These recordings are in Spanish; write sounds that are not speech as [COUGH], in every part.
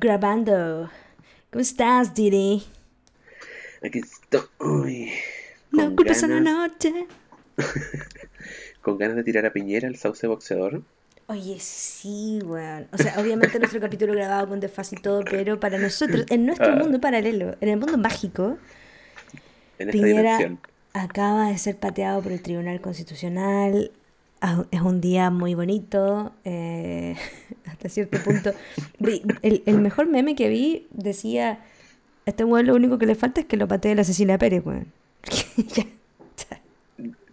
grabando. ¿Cómo estás, Didi? Aquí estoy. No con culpes a la ganas- noche. [LAUGHS] Con ganas de tirar a Piñera, el sauce boxeador. Oye, sí, weón. O sea, obviamente nuestro [LAUGHS] capítulo grabado con desfase y todo, pero para nosotros, en nuestro Ah. mundo paralelo, en el mundo mágico, En Piñera acaba de ser pateado por el Tribunal Constitucional. Ah, Es un día muy bonito, eh, [LAUGHS] hasta cierto punto. El, el mejor meme que vi decía, este weón lo único que le falta es que lo patee la Cecilia Pérez, weón. [LAUGHS] Ya,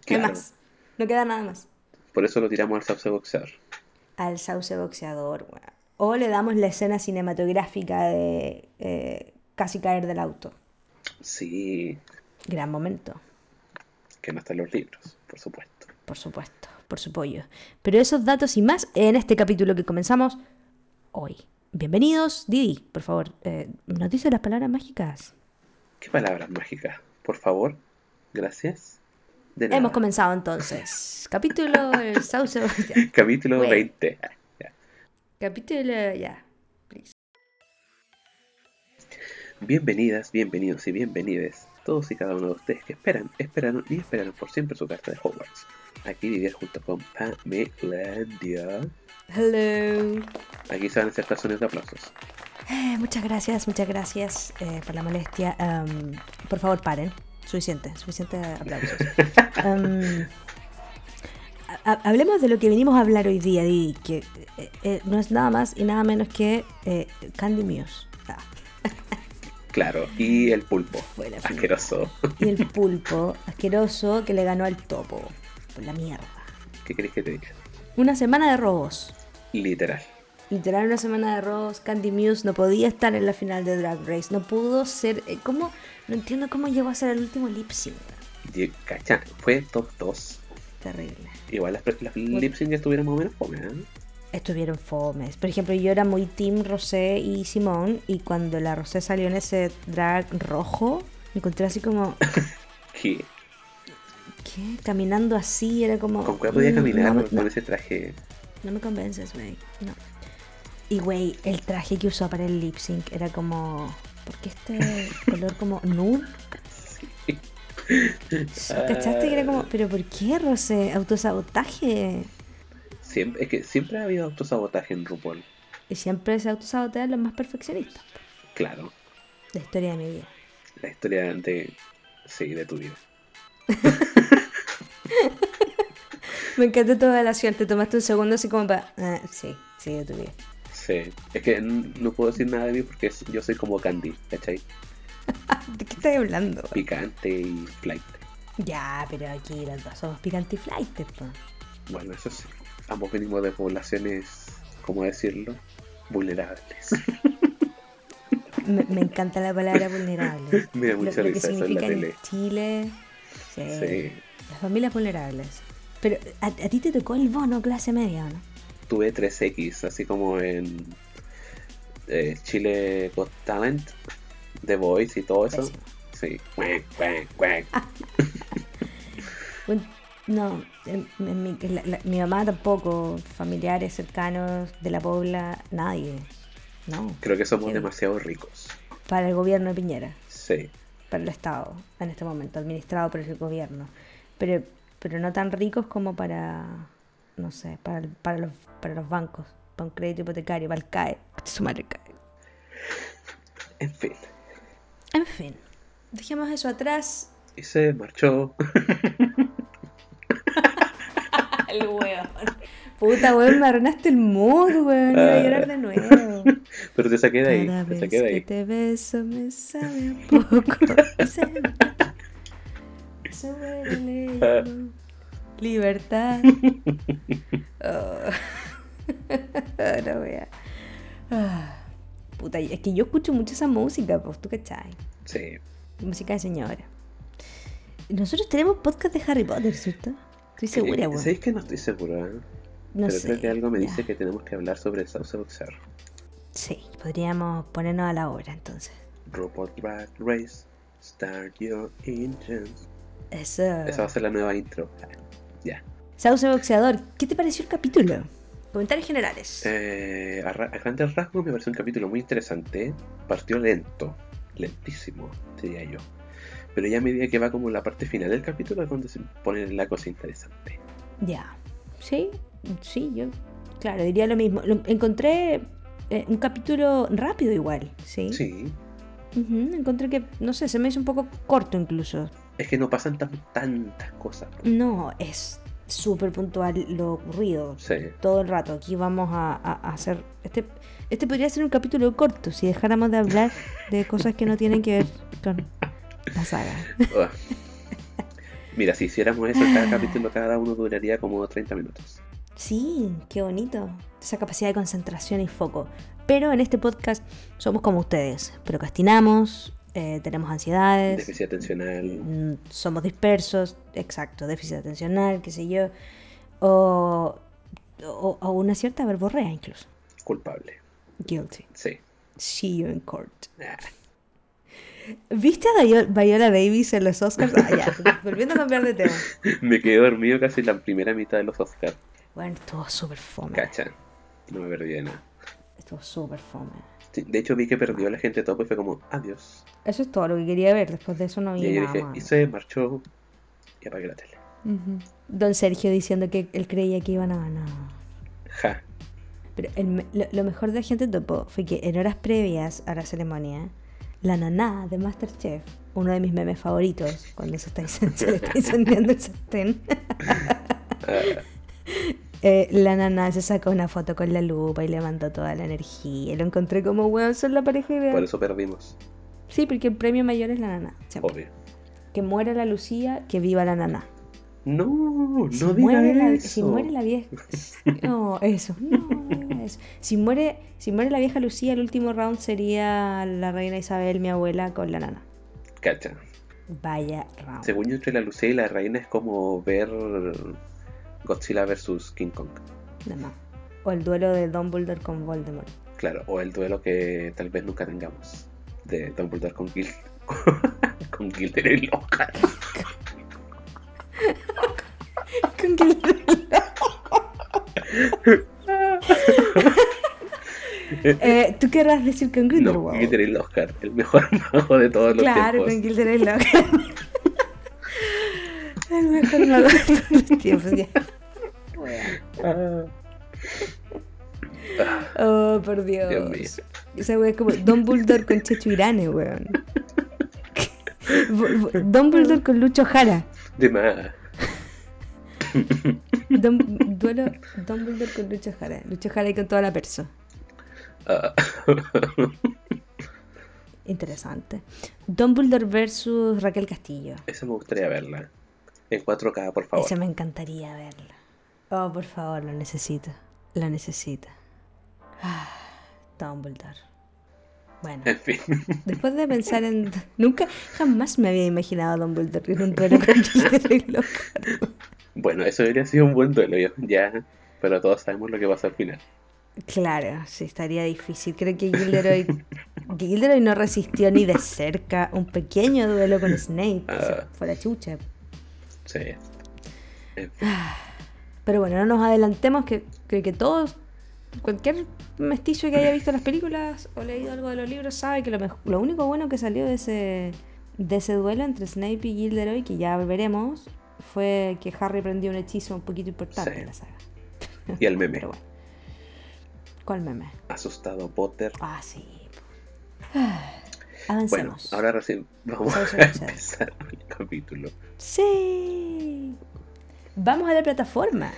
¿Qué Claro, más? No queda nada más. Por eso lo tiramos al sauce boxeador. Al sauce boxeador, weón. O le damos la escena cinematográfica de eh, casi caer del auto. Sí, Gran momento. que no están los libros, por supuesto. Por supuesto, por su pollo. Pero esos datos y más en este capítulo que comenzamos hoy. Bienvenidos, Didi, por favor, eh, ¿nos dice las palabras mágicas? ¿Qué palabras mágicas? Por favor. Gracias. De nada. Hemos comenzado entonces. [LAUGHS] Capítulo El sauce. Capítulo Bueno. 20. Ah, ya. Capítulo, ya. Bienvenidas, bienvenidos y bienvenides todos y cada uno de ustedes que esperan, esperaron y esperaron por siempre su carta de Hogwarts. Aquí vivir junto con Pamelandia. Hello. Aquí se van a hacer sonidos de aplausos. Eh, muchas gracias, muchas gracias eh, por la molestia. Am, por favor, paren. Suficiente, suficiente aplausos. [LAUGHS] Ha- hablemos de lo que venimos a hablar hoy día, Didi, que eh, eh, no es nada más y nada menos que eh, Candy Muse. Ah, Claro, y el pulpo. Asqueroso. y el pulpo asqueroso que le ganó al topo. Por la mierda. ¿Qué querés que te diga? Una semana de robos. Literal. Literal, una semana de robos. Candy Muse no podía estar en la final de Drag Race. No pudo ser. eh, ¿Cómo? No entiendo cómo llegó a ser el último lip sync. Cacha, fue top 2. Terrible. Igual las, las lip sync estuvieron más o menos fome, ¿eh? Estuvieron fomes. Por ejemplo, yo era muy Team Rosé y Simón. Y cuando la Rosé salió en ese drag rojo, me encontré así como. [LAUGHS] ¿Qué? ¿Qué? Caminando así, era como. ¿Con cuál podía mm, caminar No, con no- ese traje? no me convences, güey. No. Y, güey, el traje que usó para el lip sync era como. ¿Por qué este color como nude? [LAUGHS] ¿Cachaste que era como, pero ¿por qué, Rosé? Autosabotaje. Siempre, es que siempre ha habido autosabotaje en RuPaul. Y siempre se autosabotean los más perfeccionistas. Claro. La historia de mi vida. La historia de. Sí, de tu vida. [LAUGHS] Me encanta tu relación. Te tomaste un segundo así como para. ah, sí, sí, de tu vida. Sí. Es que no puedo decir nada de mí porque yo soy como Candy, ¿cachai? [LAUGHS] ¿De qué estás hablando? Picante y flight. Ya, pero aquí los dos somos picante y flight, po. Bueno, eso sí. Ambos venimos de poblaciones, ¿cómo decirlo? Vulnerables. [LAUGHS] Me, me encanta la palabra vulnerable. [LAUGHS] Me da Lo, mucha lo que risa eso en la en tele. Chile. Sí. Sí. Las familias vulnerables. Pero a, a ti te tocó el bono clase media, ¿o ¿no? Tuve 3X, así como en eh, Chile Got Talent, The Voice y todo eso. Pésimo. Sí. [LAUGHS] No, en- en mi, la- la- mi mamá tampoco, familiares cercanos de la pobla, nadie. No, Creo que somos Qué- demasiado ricos. para el gobierno de Piñera, Sí. para el Estado, en este momento, administrado por el gobierno. Pero, pero no tan ricos como para, no sé, para, para, los, para los bancos, para un crédito hipotecario, para el CAE. Su madre CAE. En fin. En fin, dejemos eso atrás. Y se marchó. [LAUGHS] El weón. Puta, weón, me arruinaste el mood, weón. Iba a llorar de nuevo. [LAUGHS] Pero te saqué de ahí. Cada Te saqué de que ahí. te beso me sabe a poco. [LAUGHS] Libertad. Oh. [LAUGHS] no wea. Ah. Puta, es que yo escucho mucho esa música, pues tú cachai. Sí. Música de señora. Nosotros tenemos podcast de Harry Potter, ¿cierto? Estoy segura, weón. ¿Sabéis que no estoy seguro? eh? No Pero sé. creo que algo me ya. dice que tenemos que hablar sobre el sauce boxeador. Sí, podríamos ponernos a la obra entonces. RuPaul Drag Race, start your engines. Eso. Esa va a ser la nueva intro. Ya. Sauce Boxeador, ¿qué te pareció el capítulo? Comentarios generales. Eh, a, ra- a grandes rasgos me pareció un capítulo muy interesante. Partió lento, lentísimo, diría yo. Pero ya a medida que va como la parte final del capítulo es cuando se pone la cosa interesante. Ya. Sí, sí, yo, claro, diría lo mismo. Lo- encontré eh, un capítulo rápido igual, ¿sí? Sí, encontré que, no sé, se me hizo un poco corto incluso. Es que no pasan tan- tantas cosas. No, es súper puntual lo ocurrido. Sí, Todo el rato. Aquí vamos a, a- a hacer... Este, este podría ser un capítulo corto si dejáramos de hablar de cosas que no tienen que ver con la saga. Mira, si hiciéramos eso, cada capítulo, cada uno duraría como 30 minutos. Sí, qué bonito. Esa capacidad de concentración y foco. Pero en este podcast somos como ustedes. Procrastinamos, eh, tenemos ansiedades, Déficit atencional. mm, somos dispersos, exacto, déficit atencional, qué sé yo. O, o, o una cierta verborrea incluso. Culpable. Guilty. Sí. See you in court. Ah, ¿Viste a Viola, Viola Davis en los Oscars? Ah, ya, [LAUGHS] volviendo a cambiar de tema. Me quedé dormido casi la primera mitad de los Oscars. Bueno, estuvo súper fome. Cacha. No me perdí de nada. Estuvo súper fome. Sí, de hecho vi que perdió la gente top y fue como, adiós. Eso es todo lo que quería ver. Después de eso no Y vi yo nada dije, más. y se marchó y apagué la tele. Don Sergio diciendo que él creía que iban a ganar. Ja. Pero el lo, lo mejor de Agente Topo fue que en horas previas a la ceremonia, la naná de Masterchef, uno de mis memes favoritos, cuando se, está [LAUGHS] se le está incendiando el sartén, [LAUGHS] Ah, [LAUGHS] eh, la naná se sacó una foto con la lupa y le mandó toda la energía. Y lo encontré como, weón, son la pareja ideal. por eso perdimos. Sí, porque el premio mayor es la siempre. Obvio. Que muera la Lucía, que viva la naná. No, no si, diga muere la, eso. si muere la vieja. [LAUGHS] No, eso. No, no diga eso. Si muere, si muere la vieja Lucía, el último round sería la reina Isabel, mi abuela, con la nana. Cacha. Vaya round. Según yo, entre la Lucía y la reina es como ver Godzilla vs King Kong. Nada más. O el duelo de Dumbledore con Voldemort. Claro, o el duelo que tal vez nunca tengamos. De Dumbledore con Gil. [LAUGHS] con Gilderoy Lockhart. [LAUGHS] Con que- [LAUGHS] Eh, ¿Tú querrás decir con No, Grindelwald? Gilderoy Lockhart, el mejor mago de todos los claro, tiempos. con Gilderoy Lockhart. El mejor mago de todos los [LAUGHS] tiempos. ya. Ah. Oh, por Dios. Dios mío. Esa wea es como Dumbledore con Checho Irane, weón. Vo- [LAUGHS] Dumbledore con Lucho Jara. De más. Dum- duelo Dumbledore con Lucho Jara. Lucho Jara y con toda la perso. Ah. Interesante. Dumbledore versus Raquel Castillo. Esa me gustaría verla. En 4K, por favor. Esa me encantaría verla. Oh, por favor, lo necesito. Lo necesito. Ah, Dumbledore. Bueno, En fin. [LAUGHS] después de pensar en. Nunca, jamás me había imaginado a Dumbledore en un duelo con Gilderoy. Bueno, eso debería ser un buen duelo ya. Pero todos sabemos lo que pasa al final. Claro, sí, estaría difícil. Creo que Gilderoy, Gilderoy no resistió ni de cerca un pequeño duelo con Snape. o sea, Ah. fue la chucha. Sí. En fin. Pero bueno, no nos adelantemos que creo que todos, cualquier mestizo que haya visto las películas o leído algo de los libros sabe que lo, mej- lo único bueno que salió de ese, de ese duelo entre Snape y Gilderoy, que ya veremos, fue que Harry aprendió un hechizo un poquito importante Sí. en la saga. Y el meme. [LAUGHS] Pero bueno. ¿Cuál meme? Asustado Potter. Ah, sí. Bueno, Avancemos. ahora recién vamos a empezar capítulo. Sí. Vamos a la plataforma.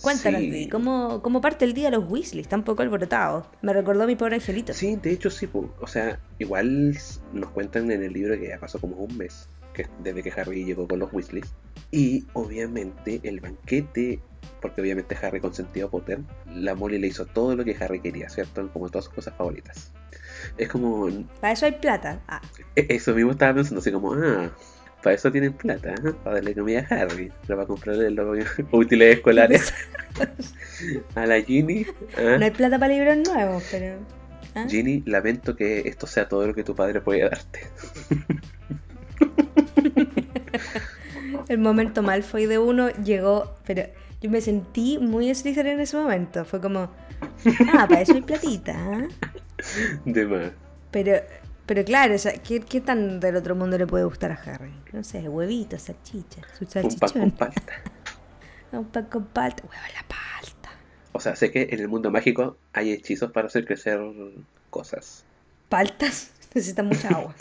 Cuéntanos, Sí. ¿cómo, ¿cómo parte el día los Weasley? Está un poco alborotado. Me recordó a mi pobre angelito. Sí, de hecho sí, o sea, igual nos cuentan en el libro que ya pasó como un mes que, desde que Harry llegó con los Weasleys. Y obviamente el banquete, porque obviamente Harry consentió a Potter, la Molly le hizo todo lo que Harry quería, ¿cierto? Como todas sus cosas favoritas. Es como, Para eso hay plata. Ah, e- eso mismo estaba pensando, así como, ah, para eso tienen plata, ¿eh? para darle comida a Harry, pero para comprarle los [LAUGHS] útiles escolares [LAUGHS] a la Ginny. ¿ah? no hay plata para libros nuevos, pero. ¿ah? Ginny, lamento que esto sea todo lo que tu padre puede darte. [LAUGHS] El momento Malfoy de uno llegó, pero Yo me sentí muy Slytherin en ese momento. Fue como, ah, para eso hay platita. ¿ah? De más. Pero, pero claro, o sea, ¿qué, ¿qué tan del otro mundo le puede gustar a Harry? No sé, huevitos, salchicha, su Un pan con salchichón. palta. [LAUGHS] Un pan con palta. Huevo la palta. O sea, sé que en el mundo mágico hay hechizos para hacer crecer cosas. Paltas [LAUGHS] necesitan mucha agua.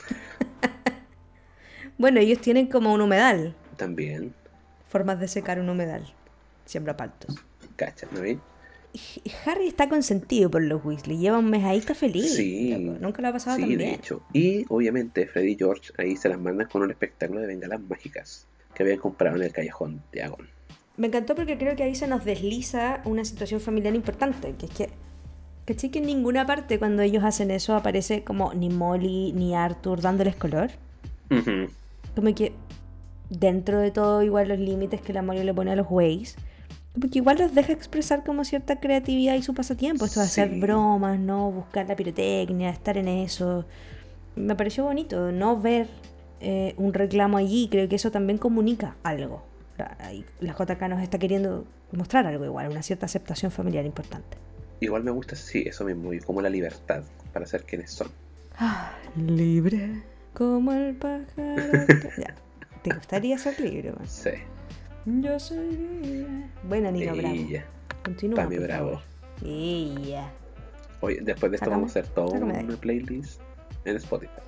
[LAUGHS] bueno, ellos tienen como un humedal. También, Formas de secar un humedal. Siembra paltos. cacha, ¿no ves? Harry está consentido por los Weasley. Lleva un mes ahí, está feliz. Sí. loco. Nunca lo ha pasado Sí, tan de bien. hecho. Y obviamente Freddy y George ahí se las mandan con un espectáculo de bengalas mágicas que habían comprado en el callejón de Agon. Me encantó porque creo que ahí se nos desliza una situación familiar importante, que es que, ¿cachai? Que en ninguna parte cuando ellos hacen eso aparece como ni Molly ni Arthur dándoles color. Como que dentro de todo igual los límites que la Molly le pone a los Ways, como que igual los deja expresar como cierta creatividad y su pasatiempo, esto de hacer bromas, ¿no? Buscar la pirotecnia, estar en eso. Me pareció bonito no ver eh, un reclamo allí, creo que eso también comunica algo. La JK nos está queriendo mostrar algo igual, una cierta aceptación familiar importante. Igual me gusta, sí, eso mismo, y como la libertad para ser quienes son. Ah, libre como el pájaro. [LAUGHS] ya. ¿Te gustaría ser libre? man? Sí. Yo soy. Buena Nino Bravo. Y ya. Continúa. Pami Bravo. ya. Oye, después de esto vamos a hacer toda una playlist en Spotify.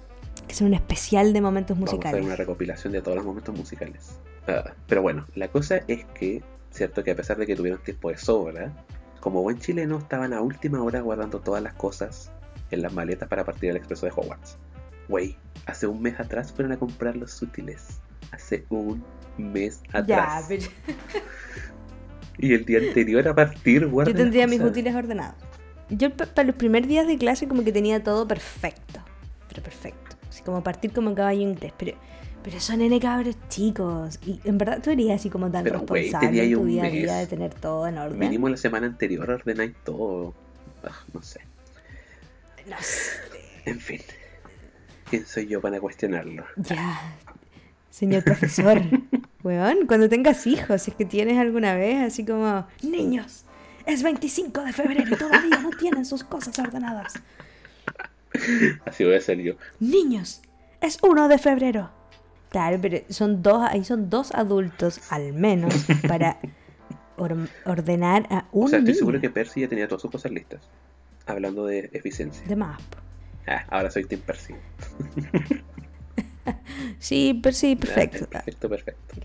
Que es un especial de momentos Vamos a hacer musicales. una recopilación de todos los momentos musicales. Ah, pero bueno, la cosa es que, cierto que a pesar de que tuvieron tiempo de sobra, como buen chileno estaban a última hora guardando todas las cosas en las maletas para partir al expreso de Hogwarts. Güey, hace un mes atrás fueron a comprar los útiles. Hace un mes Ya, atrás. pero [LAUGHS] Y el día anterior a partir guardan yo tendría mis útiles ordenados. Yo pa- para los primeros días de clase como que tenía todo perfecto. Pero perfecto. Así como partir como caballo inglés. Pero, pero son N cabros chicos. Y en verdad tú erías así como tan Pero, responsable tenía en tu un día a día de tener todo en orden. Mínimo la semana anterior ordenáis todo. Ah, no sé. No sé. En fin. ¿Quién soy yo para cuestionarlo? Ya, señor profesor. [LAUGHS] Weón, cuando tengas hijos, si es que tienes alguna vez, así como, niños, es 25 de febrero y todavía no tienen sus cosas ordenadas. Así voy a ser yo. Niños, es 1 de febrero. Claro, pero son dos, ahí son dos adultos al menos para or- ordenar a un O sea, estoy niño. seguro que Percy ya tenía todas sus cosas listas. Hablando de eficiencia. De más. Ah, ahora soy Team Percy. [LAUGHS] [LAUGHS] Sí, pero sí, Ah, perfecto. perfecto, perfecto.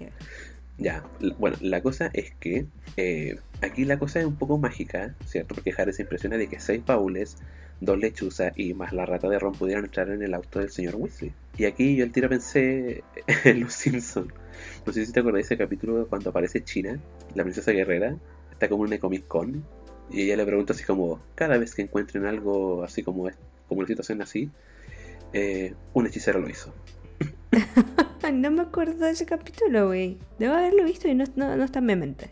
Ya, bueno, la cosa es que eh, aquí la cosa es un poco mágica, ¿cierto? Porque Harry se impresiona de que seis baúles, dos lechuzas y más la rata de Ron pudieran entrar en el auto del señor Weasley. Y aquí yo el tiro pensé [LAUGHS] en Los Simpsons. No sé si te acordáis de ese capítulo cuando aparece China, la princesa guerrera, está como en una Comic Con, y ella le pregunta así como, cada vez que encuentren algo así como, como una situación así, eh, un hechicero lo hizo. [LAUGHS] No me acuerdo de ese capítulo, güey. Debo haberlo visto y no, no, no está en mi mente.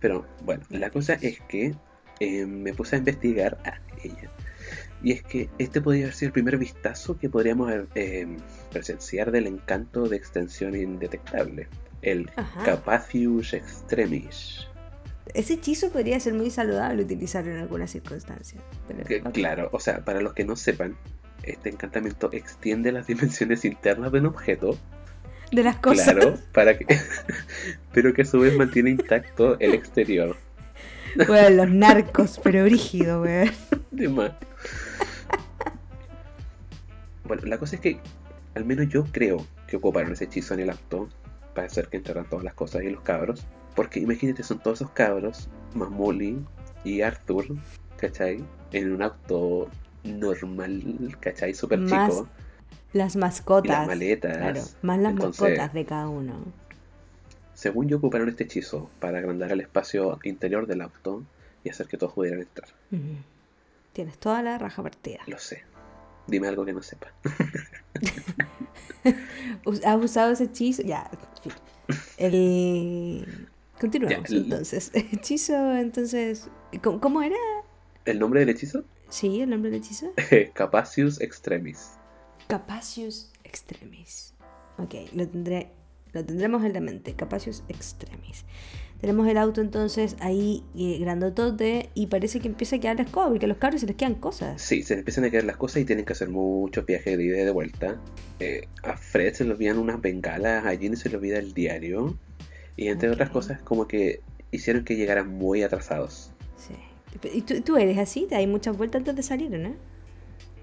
Pero bueno, la cosa es que eh, me puse a investigar a ella. Y es que este podría haber sido el primer vistazo que podríamos eh, presenciar del encanto de extensión indetectable. El Ajá. Capacius Extremis. Ese hechizo podría ser muy saludable utilizarlo en algunas circunstancias. pero- Que, ok. Claro, o sea, para los que no sepan, este encantamiento extiende las dimensiones internas de un objeto, De las cosas. claro, para que, [LAUGHS] pero que a su vez mantiene intacto el exterior. Weón, los narcos, pero brígido, weón. De más. Bueno, la cosa es que al menos yo creo que ocuparon ese hechizo en el auto para hacer que entraran todas las cosas y los cabros. Porque imagínate, son todos esos cabros, más Molly y Arthur, ¿cachai? En un auto normal, ¿cachai? Súper Más chico. Las Y mascotas. las maletas. Claro, más las Entonces, mascotas de cada uno. Según yo, ocuparon este hechizo para agrandar el espacio interior del auto y hacer que todos pudieran entrar. Tienes toda la raja partida. Lo sé. Dime algo que no sepa. [LAUGHS] ¿Has usado ese hechizo? Ya. El... Continuamos Ya, el- entonces. [LAUGHS] Hechizo, entonces. ¿Cómo, cómo era? ¿El nombre del hechizo? Sí, el nombre del hechizo. [LAUGHS] Capacius Extremis. Capacius Extremis. Ok, lo tendré. Lo tendremos en la mente. Capacius Extremis. Tenemos el auto entonces ahí eh, grandotote y parece que empieza a quedar la escoba, porque a los cabros se les quedan cosas. Sí, se les empiezan a quedar las cosas y tienen que hacer muchos viajes de ida y de vuelta. Eh, a Fred se le olvidan unas bengalas, a Ginny se le olvida el diario. Y entre otras cosas, como que hicieron que llegaran muy atrasados. Sí. ¿Y tú, tú eres así? ¿Te hay muchas vueltas antes de salir, no?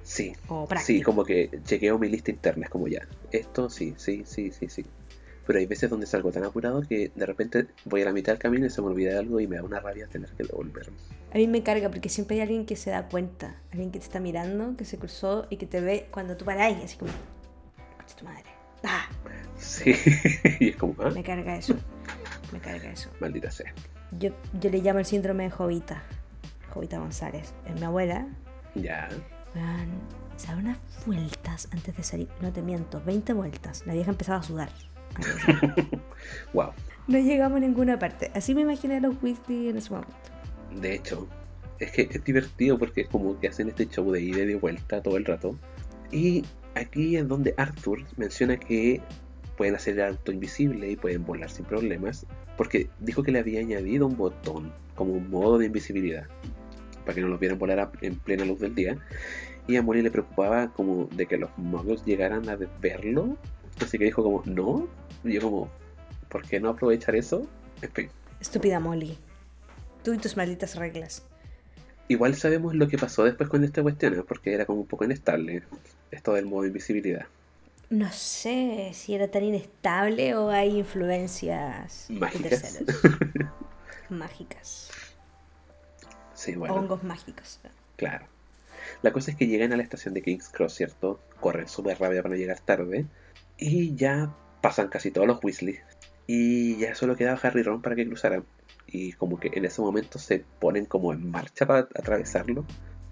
Sí, O sí, como que chequeo mi lista interna, es como ya. Esto sí, sí, sí, sí, sí. Pero hay veces donde salgo tan apurado que de repente voy a la mitad del camino y se me olvida algo y me da una rabia tener que devolverme. A mí me carga porque siempre hay alguien que se da cuenta, alguien que te está mirando, que se cruzó y que te ve cuando tú paráis, así como, concha tu madre. Ah, Sí, [LAUGHS] y es como, ah, me carga eso. Me carga eso. maldita sea. Yo, yo le llamo el síndrome de Jovita. Jovita González. Es mi abuela. Ya. Weón, se da unas vueltas antes de salir. No te miento, 20 vueltas. La vieja empezaba a sudar. Wow. [LAUGHS] No llegamos a ninguna parte. Así me imaginé a los Weasley en ese momento. De hecho, es que es divertido porque es como que hacen este show de ida y de vuelta todo el rato. Y aquí es donde Arthur menciona que pueden hacer el auto invisible y pueden volar sin problemas. Porque dijo que le había añadido un botón como un modo de invisibilidad. Para que no los vieran volar en plena luz del día. Y a Molly le preocupaba como de que los muggles llegaran a verlo. Así que dijo como, no. Y yo como, ¿por qué no aprovechar eso? En fin. Estúpida Molly. Tú y tus malditas reglas. Igual sabemos lo que pasó después con esta cuestión, ¿eh? porque era como un poco inestable esto del modo invisibilidad. No sé si era tan inestable o hay influencias de Mágicas. terceros. [LAUGHS] Mágicas. Sí, bueno, Hongos mágicos. claro. La cosa es que llegan a la estación de King's Cross, ¿cierto? Corren súper rápido para no llegar tarde. Y ya pasan casi todos los Weasley. Y ya solo quedaba Harry y Ron para que cruzaran. Y como que en ese momento se ponen como en marcha para atravesarlo.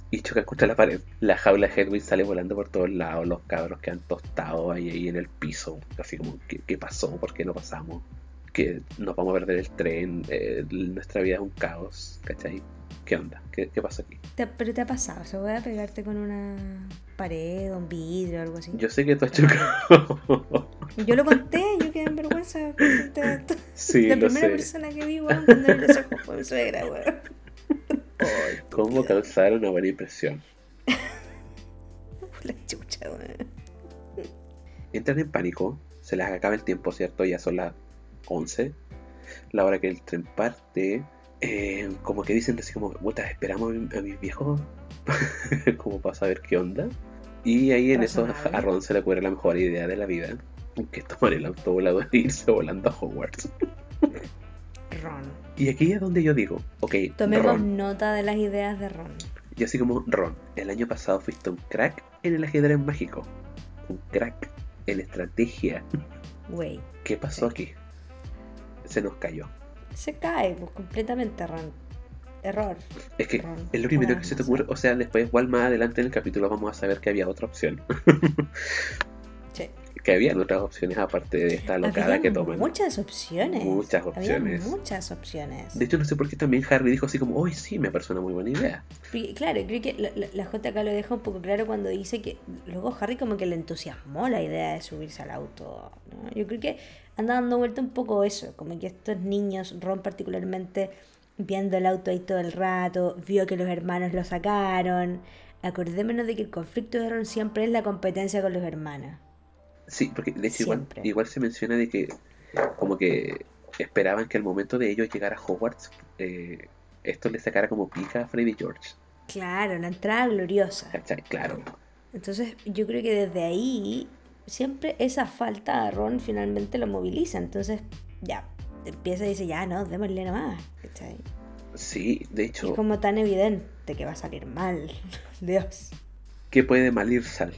Y chocan contra la pared. La jaula de Hedwig sale volando por todos lados. Los cabros que han tostado ahí, ahí en el piso. Así como, ¿qué, qué pasó? ¿Por qué no pasamos? Que nos vamos a perder el tren. eh, nuestra vida es un caos. ¿Cachai? ¿Qué onda? ¿Qué, qué pasó aquí? Te- pero te ha pasado, ¿se puede pegarte con una pared, un vidrio o algo así? Yo sé que tú has chocado. [LAUGHS] Yo lo conté, yo quedé en vergüenza. sí, la lo primera sé. persona que vi, weón, cuando abrí los ojos fue mi suegra, weón. [LAUGHS] ¿Cómo causar una buena impresión? [LAUGHS] La chucha, weón. Entran en pánico, se les acaba el tiempo, ¿cierto? Ya son las 11, la hora que el tren parte. eh, como que dicen así como, puta, esperamos a, mi- a mis viejos [LAUGHS] como para saber qué onda. Y ahí en eso a Ron se le ocurre la mejor idea de la vida, que es tomar el autovolador e irse volando a Hogwarts. Ron. Y aquí es donde yo digo, ok, Tomemos Ron, nota de las ideas de Ron. y así como Ron, el año pasado fuiste un crack en el ajedrez mágico, un crack en estrategia. Güey. ¿Qué pasó Sí. aquí? Se nos cayó. Se cae pues, completamente, Ron. Error. Es que Ron, es lo primero que se te ocurre. O sea, después, igual más adelante en el capítulo, vamos a saber que había otra opción. [LAUGHS] Sí. que habían otras opciones aparte de esta locada que toman. muchas opciones. Muchas opciones. muchas opciones. De hecho, no sé por qué también Harry dijo así como, hoy sí, me parece una muy buena idea. Porque, Claro, creo que la, la- la JK lo deja un poco claro cuando dice que luego Harry como que le entusiasmó la idea de subirse al auto. ¿no? Yo creo que anda dando vuelta un poco eso, como que estos niños, Ron particularmente, viendo el auto ahí todo el rato, vio que los hermanos lo sacaron. Acordémonos de que el conflicto de Ron siempre es la competencia con los hermanos. Sí, porque de hecho igual, igual se menciona de que como que esperaban que al momento de ellos llegar a Hogwarts, eh, esto le sacara como pica a Freddy George. Claro, la entrada gloriosa. ¿Cachai? Claro. Entonces yo creo que desde ahí siempre esa falta a Ron finalmente lo moviliza. Entonces ya, empieza y dice, ya no, démosle nomás. ¿cachai? Sí, de hecho, Es como tan evidente que va a salir mal. [LAUGHS] Dios. ¿qué puede malir sal?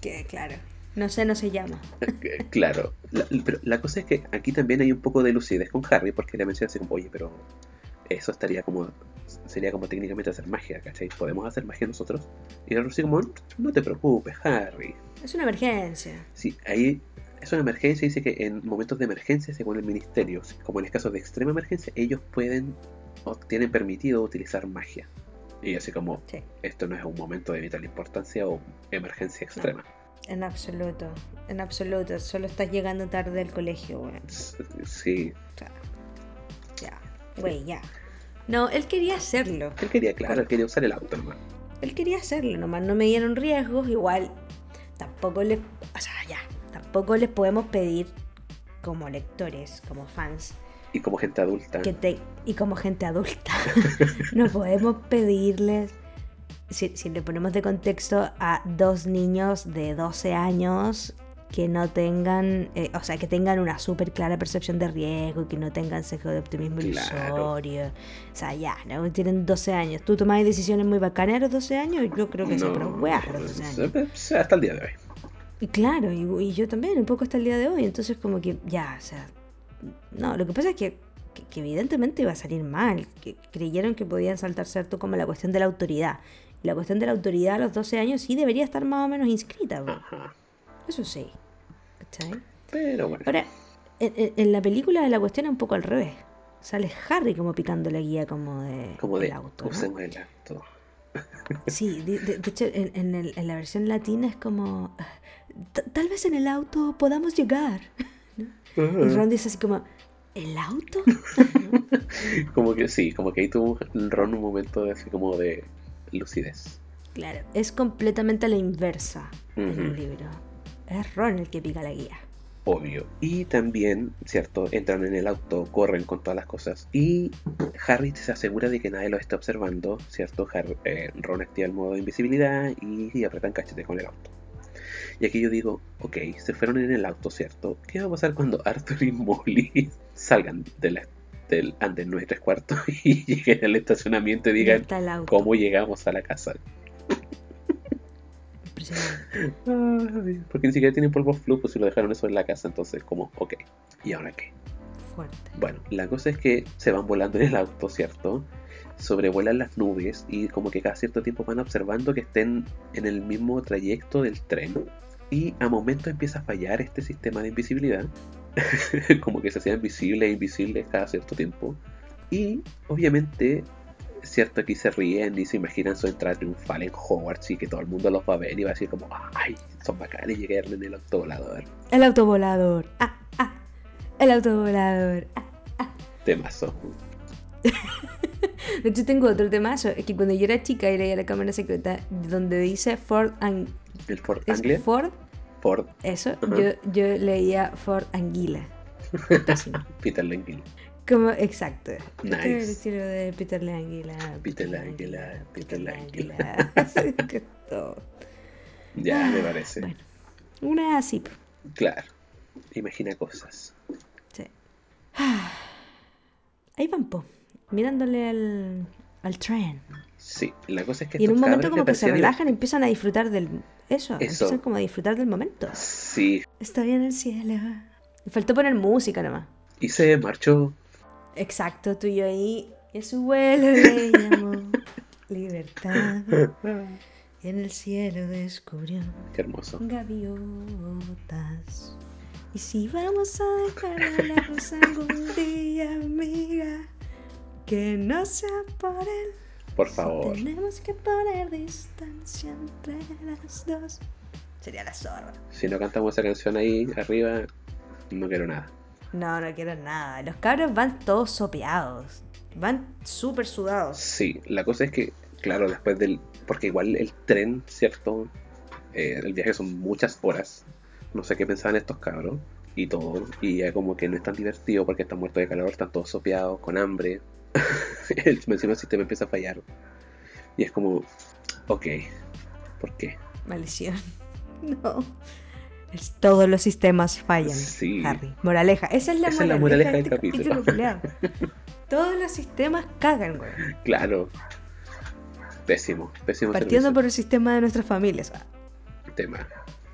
Que claro. No sé, no se llama. Eh, Claro, la- pero la cosa es que aquí también hay un poco de lucidez con Harry porque le menciona así como, oye, pero eso estaría como, sería como técnicamente hacer magia, ¿cachai? ¿Podemos hacer magia nosotros? Y el como, no te preocupes, Harry. Es una emergencia. Sí, ahí es una emergencia, dice que en momentos de emergencia, según el ministerio, como en el caso de extrema emergencia, ellos pueden o tienen permitido utilizar magia. Y así como, Sí. esto no es un momento de vital importancia o emergencia extrema. En absoluto. En absoluto. Solo estás llegando tarde al colegio, weón. Sí, O sea, ya. Güey, ya. No, él quería hacerlo. Él quería, claro, él quería usar el auto nomás. Él quería hacerlo, nomás no me dieron riesgos, igual tampoco les, o sea, ya, tampoco les podemos pedir como lectores, como fans, Y como gente adulta. que te, y como gente adulta, [LAUGHS] no podemos pedirles, si, si le ponemos de contexto a dos niños de 12 años que no tengan, eh, o sea, que tengan una súper clara percepción de riesgo y que no tengan sesgo de optimismo Claro. ilusorio. O sea, ya, ¿no? tienen 12 años. Tú tomás decisiones muy bacanas a los 12 años y yo creo que son pero weas a los 12 años. pues, hasta el día de hoy. Y claro, y, y yo también, un poco hasta el día de hoy. Entonces, como que ya, o sea. No, lo que pasa es que, que- que evidentemente iba a salir mal. Que creyeron que podían saltarse harto como la cuestión de la autoridad. La cuestión de la autoridad a los 12 años sí debería estar más o menos inscrita. po. Ajá. Eso sí. ¿Cachai? Pero bueno. Ahora, en, en- en la película la cuestión es un poco al revés. Sale Harry como picando la guía como de, como de auto. ¿no? usemos el auto. Sí, de, de- de hecho en, en el- en la versión latina es como, "Ta- tal vez en el auto podamos llegar. Y Ron dice así como, ¿el auto? [LAUGHS] Como que sí, como que ahí tuvo Ron un momento de así como de lucidez. Claro, es completamente a la inversa en Ujú. el libro. Es Ron el que pica la guía. Obvio. Y también, ¿cierto? Entran en el auto, corren con todas las cosas. Y Harry se asegura de que nadie los está observando, ¿cierto? Har- eh, Ron activa el modo de invisibilidad y, y apretan cachete con el auto. Y aquí yo digo, ok, se fueron en el auto, ¿cierto? ¿Qué va a pasar cuando [LAUGHS] Arthur y Molly salgan de la- del andén 9 y tres cuartos [LAUGHS] y lleguen al estacionamiento y digan cómo llegamos a la casa? Ay, [LAUGHS] porque ni siquiera tienen polvo flu, pues si lo dejaron eso en la casa, entonces como, ok, ¿y ahora qué? Fuerte. Bueno, la cosa es que se van volando en el auto, ¿cierto? Sobrevuelan las nubes y como que cada cierto tiempo van observando que estén en el mismo trayecto del tren. Y a momentos empieza a fallar este sistema de invisibilidad. [LAUGHS] como que se hacían visibles e invisibles cada cierto tiempo. Y obviamente, cierto, aquí se ríen y se imaginan su entrada triunfal en Hogwarts y que todo el mundo los va a ver y va a decir como, ay, son bacanes llegaron en el auto volador. El autovolador. Ah, ah. El autovolador. Ah. Temazo. [LAUGHS] De hecho, tengo otro temazo. Es que cuando yo era chica y leía la cámara secreta, donde dice Ford and... El Ford ¿es Anglia. Ford, Ford eso, Ajá. yo, yo leía Ford Anguila. [LAUGHS] Peter Lenguil. Como, exacto. Nice. Este es el estilo de Peter Languila. Peter Languila, Peter Languila. [LAUGHS] Que todo. Ya, me parece. Bueno, una así. po. Claro. Imagina cosas. Sí. Ahí van, po. Mirándole al, al tren. Sí, la cosa es que Y en un momento como que se relajan y empiezan a disfrutar del... Eso, Eso. empiezan como a disfrutar del momento. Sí, Estoy en el cielo. Me faltó poner música nomás. y se marchó. Exacto, tú y yo ahí. Y a su vuelo le llamó [LAUGHS] libertad. Y en el cielo descubrió Qué hermoso. gaviotas. Y si vamos a dejar a la rosa algún día, amiga, que no sea por él. Por favor. Tenemos que poner distancia entre las dos. Sería la zorra. Si no cantamos esa canción ahí arriba, no quiero nada. No, no quiero nada. Los cabros van todos sopeados. Van súper sudados. Sí, la cosa es que, claro, después del. Porque igual el tren, ¿cierto? Eh, el viaje son muchas horas. No sé qué pensaban estos cabros. Y todo. Y ya como que no es tan divertido porque están muertos de calor, están todos sopeados, con hambre. [LAUGHS] el, encima el sistema empieza a fallar. Y es como, ok, ¿por qué? Maldición. [LAUGHS] No. Todos los sistemas fallan. Sí. Harry. Moraleja. Esa es la Esa es la moraleja, moraleja de del este capítulo. [LAUGHS] todos los sistemas cagan, güey. Claro. Pésimo, pésimo Partiendo servicio. por el sistema de nuestras familias. Tema.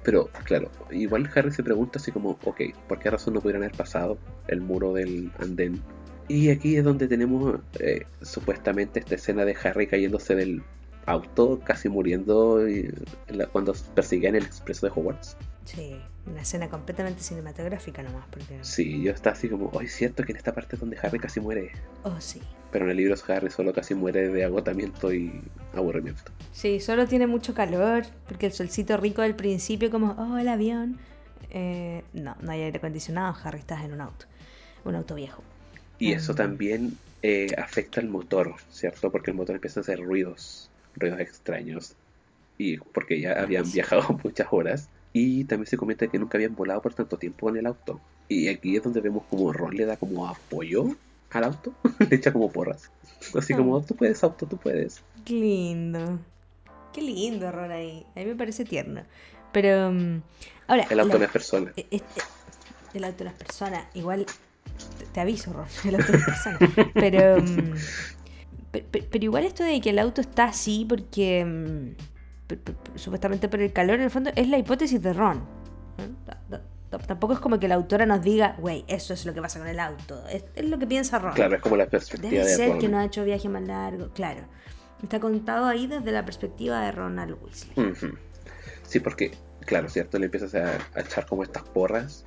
Pero, claro, igual Harry se pregunta así como, ok, ¿por qué razón no pudieran haber pasado el muro del andén? Y aquí es donde tenemos eh, supuestamente esta escena de Harry cayéndose del auto, casi muriendo y- en la- cuando perseguían el expreso de Hogwarts. Sí, una escena completamente cinematográfica nomás. Porque... Sí, yo estaba así como, es cierto que en esta parte es donde Harry casi muere. Oh, sí. Pero en el libro Harry solo casi muere de agotamiento y aburrimiento. Sí, solo tiene mucho calor. Porque el solcito rico del principio, como, oh, el avión. Eh, no, no hay aire acondicionado. Harry, estás en un auto. Un auto viejo. Y eso Mm. también eh, afecta al motor, ¿cierto? Porque el motor empieza a hacer ruidos, ruidos extraños. Y porque ya habían viajado [LAUGHS] muchas horas. Y también se comenta que nunca habían volado por tanto tiempo en el auto. Y aquí es donde vemos como Ron le da como apoyo al auto. [LAUGHS] le echa como porras. Así como, tú puedes, auto, tú puedes. Qué lindo. Qué lindo Ron ahí. A mí me parece tierno. Pero mm, ahora... El auto no es persona. e- e- El auto no es persona. Igual te, te aviso, Ron. [LAUGHS] El auto no es persona. Pero... mm, pe- pe- Pero igual esto de que el auto está así porque... mm, Supuestamente por el calor, en el fondo, es la hipótesis de Ron. ¿eh? Ta- ta- ta- Tampoco es como que la autora nos diga, güey, eso es lo que pasa con el auto. Es, es lo que piensa Ron. Claro, es como la perspectiva Debe de ser Ron. que no ha hecho viaje más largo. Claro. Está contado ahí desde la perspectiva de Ronald Weasley. Ujú. Sí, porque, claro, ¿cierto? Le empiezas a, a echar como estas porras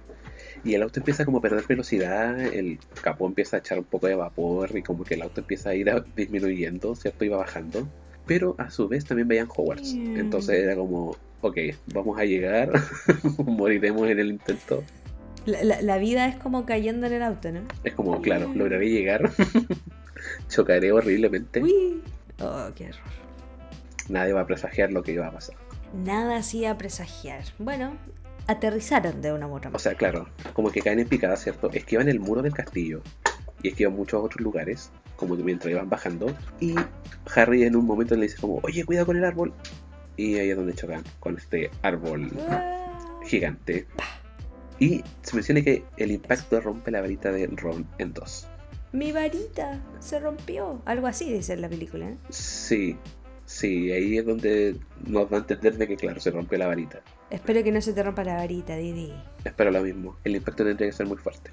y el auto empieza como a perder velocidad, el capó empieza a echar un poco de vapor y como que el auto empieza a ir a- disminuyendo, ¿cierto? Iba bajando. Pero a su vez también veían Hogwarts. Entonces era como, ok, vamos a llegar, [LAUGHS] moriremos en el intento. La, la- la vida es como cayendo en el auto, ¿no? Es como, claro, lograré llegar, [LAUGHS] chocaré horriblemente, Uy. Oh, qué error. nadie va a presagiar lo que iba a pasar. Nada hacía presagiar. Bueno, aterrizaron de una u otra O manera. sea, claro, como que caen en picada, ¿cierto? Esquivan el muro del castillo y esquivan muchos otros lugares, como mientras iban bajando. Y Harry en un momento le dice como, oye, cuidado con el árbol. Y ahí es donde chocan, con este árbol Ah. gigante. Y se menciona que el impacto rompe la varita de Ron en dos. Mi varita se rompió. Algo así dice en la película, ¿eh? Sí, sí, ahí es donde nos da a entender de que, claro, se rompe la varita. Espero que no se te rompa la varita, Didi. Espero lo mismo. El impacto tendría que ser muy fuerte.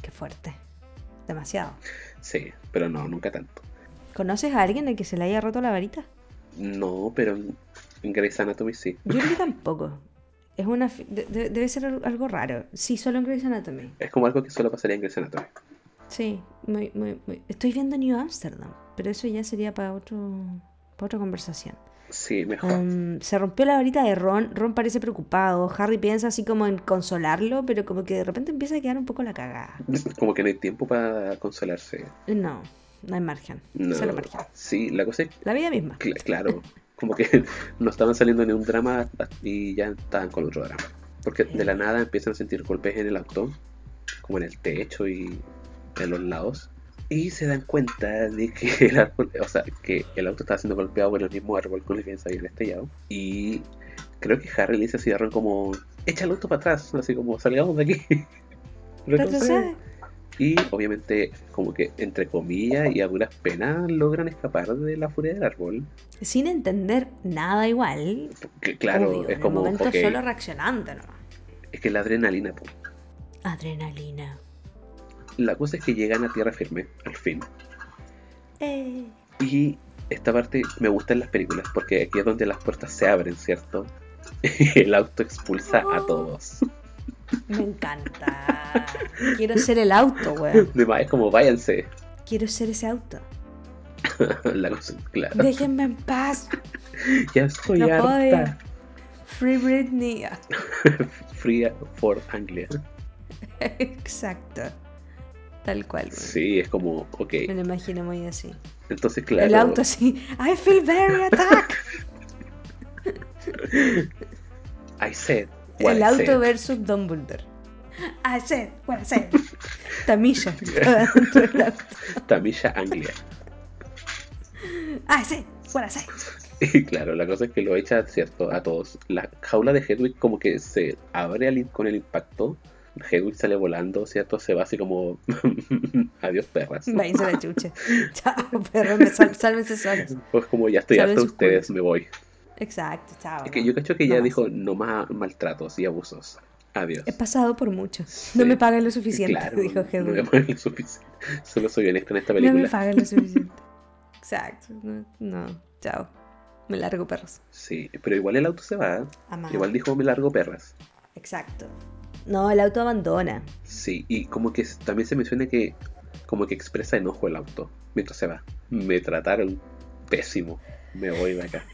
Qué fuerte. Demasiado. Sí, pero no, nunca tanto. ¿Conoces a alguien al que se le haya roto la varita? No, pero en, Grey's Anatomy sí. Yo creo que [LAUGHS] tampoco. Es una de- debe ser al- algo raro. Sí, solo en Grey's Anatomy. Es como algo que solo pasaría en Grey's Anatomy. Sí, muy, muy, muy. Estoy viendo New Amsterdam, pero eso ya sería para otro, para otra conversación. Sí, mejor. Um, se rompió la varita de Ron. Ron parece preocupado. Harry piensa así como en consolarlo, pero como que de repente empieza a quedar un poco la cagada. [LAUGHS] Como que no hay tiempo para consolarse. No, no hay margen. No. Solo margen. Sí, la cosa es La vida misma. cl- claro, [LAUGHS] como que [LAUGHS] no estaban saliendo ni un drama y ya estaban con otro drama. Porque de la nada empiezan a sentir golpes en el auto, como en el techo y en los lados. Y se dan cuenta de que [LAUGHS] el árbol, o sea, que el auto estaba siendo golpeado por el mismo árbol con el que se habían estrellado. Y creo que Harry le dice así Ron como, echa el auto para atrás, así como salgamos de aquí. [LAUGHS] Y obviamente, como que entre comillas y a duras penas logran escapar de la furia del árbol. Sin entender nada igual. Que claro, Obvio, es en como, el momento solo reaccionando nomás. es que la adrenalina. Adrenalina. La cosa es que llegan a tierra firme, al fin. Eh. Y esta parte me gusta en las películas, porque aquí es donde las puertas se abren, ¿cierto? [LAUGHS] el auto expulsa a todos. Me encanta. Quiero ser el auto, weón. Es como váyanse. Quiero ser ese auto. [LAUGHS] la cosa, claro. Déjenme en paz. Ya estoy No harta. Free Britney. [LAUGHS] Free for Anglia. Exacto. Tal cual. weón. Sí, es como, ok. Me lo imagino muy así. Entonces, claro. El auto así. I feel very attacked. [LAUGHS] I said. what El I auto said. versus Dumbledore. I said, what I said. Tamilla. Tamisha Anglia. I said, what I said. [LAUGHS] Y claro, la cosa es que lo echa, ¿cierto? A todos. La jaula de Hedwig como que se abre al con el impacto. Hedwig sale volando, ¿cierto? Se va así como... [LAUGHS] Adiós, perras. Váyanse la chucha. [LAUGHS] Chao, perro, me sal, sálvense solos. Pues como ya estoy harto de ustedes, culos. me voy. Exacto, chao. Es que yo cacho que No ya más. dijo no más maltratos y abusos. Adiós. He pasado por mucho. Sí. No me pagan lo suficiente, Claro, [LAUGHS] dijo no me pagan lo suficiente. Solo soy honesto en esta No me película. pagan lo suficiente. Exacto. No, no, chao. Me largo, perros. Sí, pero igual el auto se va. Amado. Igual dijo me largo perras. Exacto. No, el auto abandona. Sí, y como que también se menciona que como que expresa enojo el auto mientras se va. Me trataron pésimo. Me voy de acá.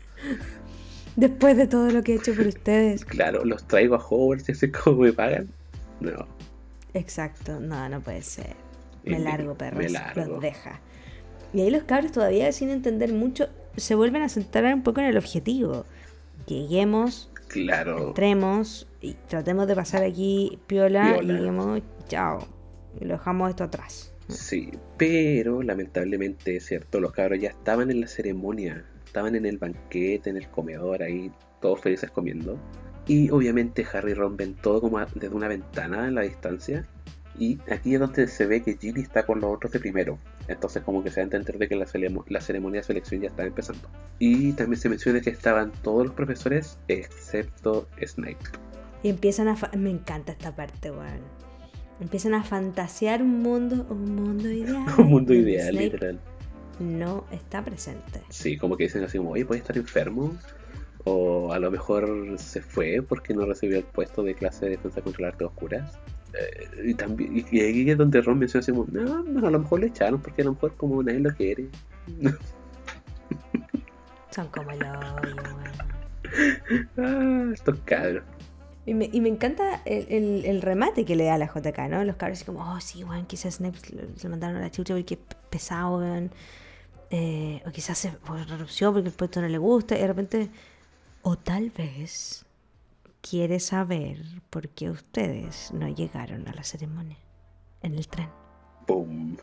[LAUGHS] Después de todo lo que he hecho por ustedes. Claro, los traigo a Hogwarts y así como me pagan. No. Exacto. No, no puede ser. Me largo, perros. me largo. Los deja. Y ahí los cabros todavía sin entender mucho se vuelven a centrar un poco en el objetivo. Lleguemos, Claro. entremos y tratemos de pasar aquí piola, y Piola. lleguemos, chao. Y lo dejamos esto atrás. Sí, pero lamentablemente es cierto, los cabros ya estaban en la ceremonia, estaban en el banquete, en el comedor, ahí todos felices comiendo. Y obviamente Harry y Ron ven todo como desde una ventana en la distancia. Y aquí es donde se ve que Ginny está con los otros de primero. Entonces como que se da a entender de que la, ceremonia de selección ya está empezando. Y también se menciona que estaban todos los profesores excepto Snape. Y empiezan a... Me encanta esta parte, weón. Empiezan a fantasear un mundo, un mundo ideal. [LAUGHS] Un mundo ideal, Snape literal. No está presente. Sí, como que dicen así como, oye, puede estar enfermo. O a lo mejor se fue porque no recibió el puesto de clase de defensa contra las artes oscuras. Eh, y también y, ahí es donde Ron menciona así como, no, a lo mejor le echaron porque a lo mejor como nadie lo quiere. [LAUGHS] Son como el hoyo, ah, estos cabros. Y me, y me encanta el, el- el remate que le da a la JK, ¿no? Los cabros así como, oh, sí, weón, quizás Snape se lo- se lo mandaron a la chucha porque es pesado, weón. Eh, o quizás se pues, renunció porque el puesto no le gusta. Y de repente, o tal vez quiere saber por qué ustedes no llegaron a la ceremonia en el tren. Boom.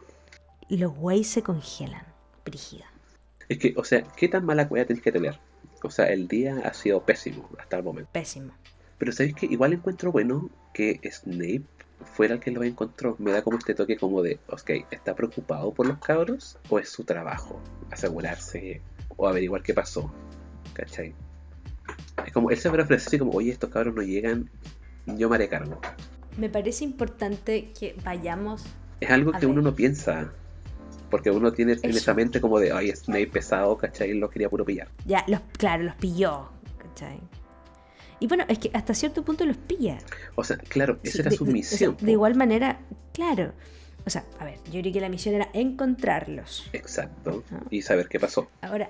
Y los güeyes se congelan, brígida. Es que, o sea, ¿qué tan mala cueva tenés que tener? O sea, el día ha sido pésimo hasta el momento. Pésimo. Pero sabéis que igual encuentro bueno que Snape fuera el que lo encontró. Me da como este toque como de, ok, ¿está preocupado por los cabros? ¿O es su trabajo? Asegurarse o averiguar qué pasó. ¿Cachai? Es como, él se habrá ofrecido así como, oye, estos cabros no llegan, yo me haré cargo. Me parece importante que vayamos Es algo que uno no piensa. Porque uno tiene en Eso. esa mente como de, ay, Snape pesado, ¿cachai? Lo quería puro pillar. Ya, los, claro, los pilló. ¿cachai? Y bueno, es que hasta cierto punto los pilla. O sea, claro, esa Sí, era de- su de- o sea, misión. de igual manera, claro. O sea, a ver, yo creo que la misión era encontrarlos. Exacto. Y saber qué pasó. Ahora,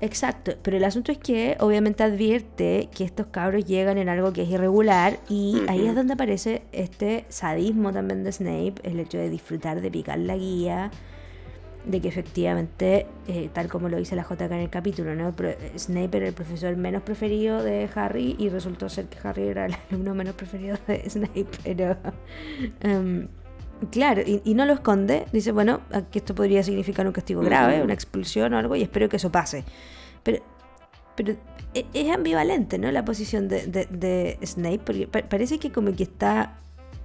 exacto, pero el asunto es que obviamente advierte que estos cabros llegan en algo que es irregular y ahí es donde aparece este sadismo también de Snape, el hecho de disfrutar de picar la guía, de que efectivamente, eh, tal como lo dice la JK en el capítulo, ¿no? Pro- Snape era el profesor menos preferido de Harry y resultó ser que Harry era el alumno menos preferido de Snape, pero... [LAUGHS] em, Claro, y, y no lo esconde. Dice, bueno, que esto podría significar un castigo grave, una expulsión o algo, y espero que eso pase. Pero, pero e- es ambivalente, ¿no? La posición de, de- de Snape, porque pa- parece que como que está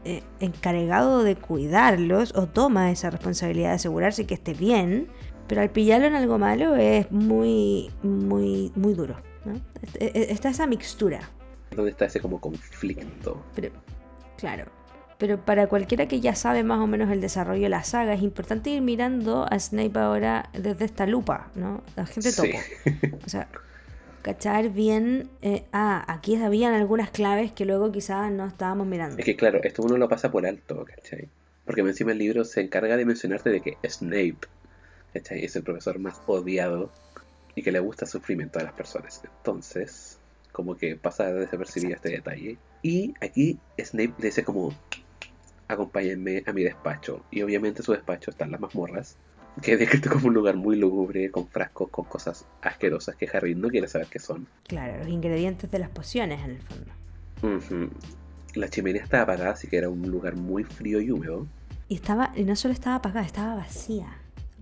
eh, encargado de cuidarlos o toma esa responsabilidad de asegurarse que esté bien, pero al pillarlo en algo malo es muy, muy, muy duro, ¿no? E- e- Está esa mixtura. ¿Dónde está ese como conflicto? Pero, claro. Pero para cualquiera que ya sabe más o menos el desarrollo de la saga, es importante ir mirando a Snape ahora desde esta lupa, ¿no? La gente Sí. topo. O sea, cachar bien, eh, ah, aquí habían algunas claves que luego quizás no estábamos mirando. Es que claro, esto uno lo pasa por alto, ¿cachai? Porque encima el libro se encarga de mencionarte de que Snape, ¿cachai? Es el profesor más odiado y que le gusta sufrimiento a las personas. Entonces, como que pasa desapercibido este detalle. Y aquí Snape le dice como, acompáñenme a mi despacho. Y obviamente su despacho están las mazmorras, que es descrito como un lugar muy lúgubre, con frascos, con cosas asquerosas que Harry no quiere saber qué son. Claro, los ingredientes de las pociones en el fondo. La chimenea estaba apagada, así que era un lugar muy frío y húmedo. Y estaba, y no solo estaba apagada, estaba vacía.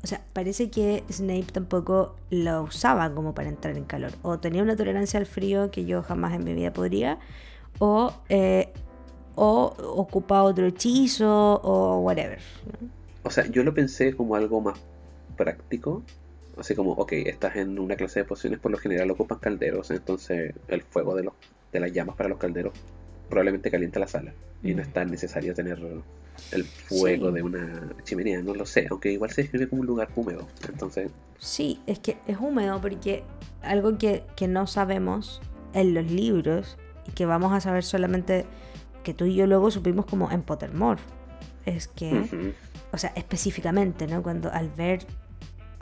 O sea, parece que Snape tampoco lo usaba como para entrar en calor. O tenía una tolerancia al frío que yo jamás en mi vida podría. O, eh, o ocupaba otro hechizo o whatever. ¿no? O sea, yo lo pensé como algo más práctico. Así como, ok, estás en una clase de pociones, por lo general ocupan calderos, entonces el fuego de, los, de las llamas para los calderos probablemente calienta la sala. Y no Mm. es tan necesario tener el fuego Sí. de una chimenea, no lo sé, aunque igual se describe como un lugar húmedo. Entonces, Sí, es que es húmedo porque algo que, que no sabemos en los libros y que vamos a saber solamente que tú y yo luego supimos como en Pottermore es que, o sea, específicamente, ¿no? Cuando al ver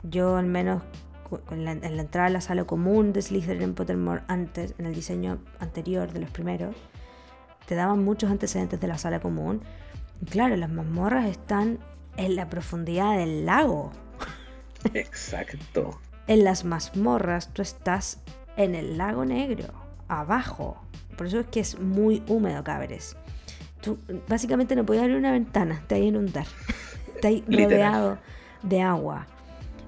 yo al menos cu- en la, en la entrada a la sala común de Slytherin en Pottermore antes, en el diseño anterior de los primeros, te daban muchos antecedentes de la sala común. Y claro, las mazmorras están en la profundidad del lago. [LAUGHS] Exacto. En las mazmorras tú estás en el lago negro, abajo. Por eso es que es muy húmedo, cabres. Tú básicamente no puedes abrir una ventana, te hay a inundar. Está [LAUGHS] rodeado de agua.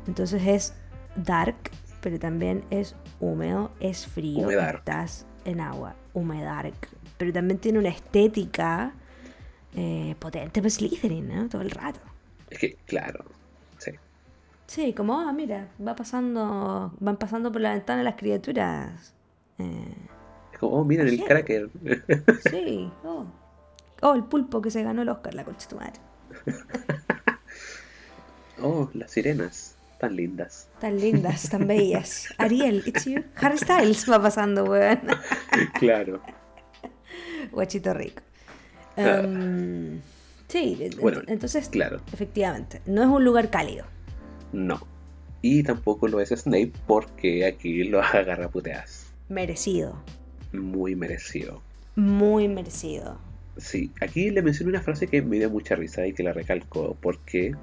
Entonces es dark, pero también es húmedo, es frío. Estás en agua, humedark. Pero también tiene una estética eh, potente pues Slytherin, ¿no? Todo el rato. Es que, claro, sí. Sí, como, ah, mira, va pasando, van pasando por la ventana las criaturas. Eh, como, oh, miren el cracker. Sí, oh. oh. el pulpo que se ganó el Oscar, la concha de tu madre. [LAUGHS] oh, las sirenas. Tan lindas. Tan lindas, tan bellas. Ariel, it's you. Harry Styles va pasando, weón. [LAUGHS] claro. Guachito rico. Um, sí, entonces, claro. efectivamente, no es un lugar cálido. No. Y tampoco lo es Snape porque aquí lo [LAUGHS] agarra puteadas. Merecido. Muy merecido. Muy merecido. Sí, aquí le menciono una frase que me dio mucha risa y que la recalco porque,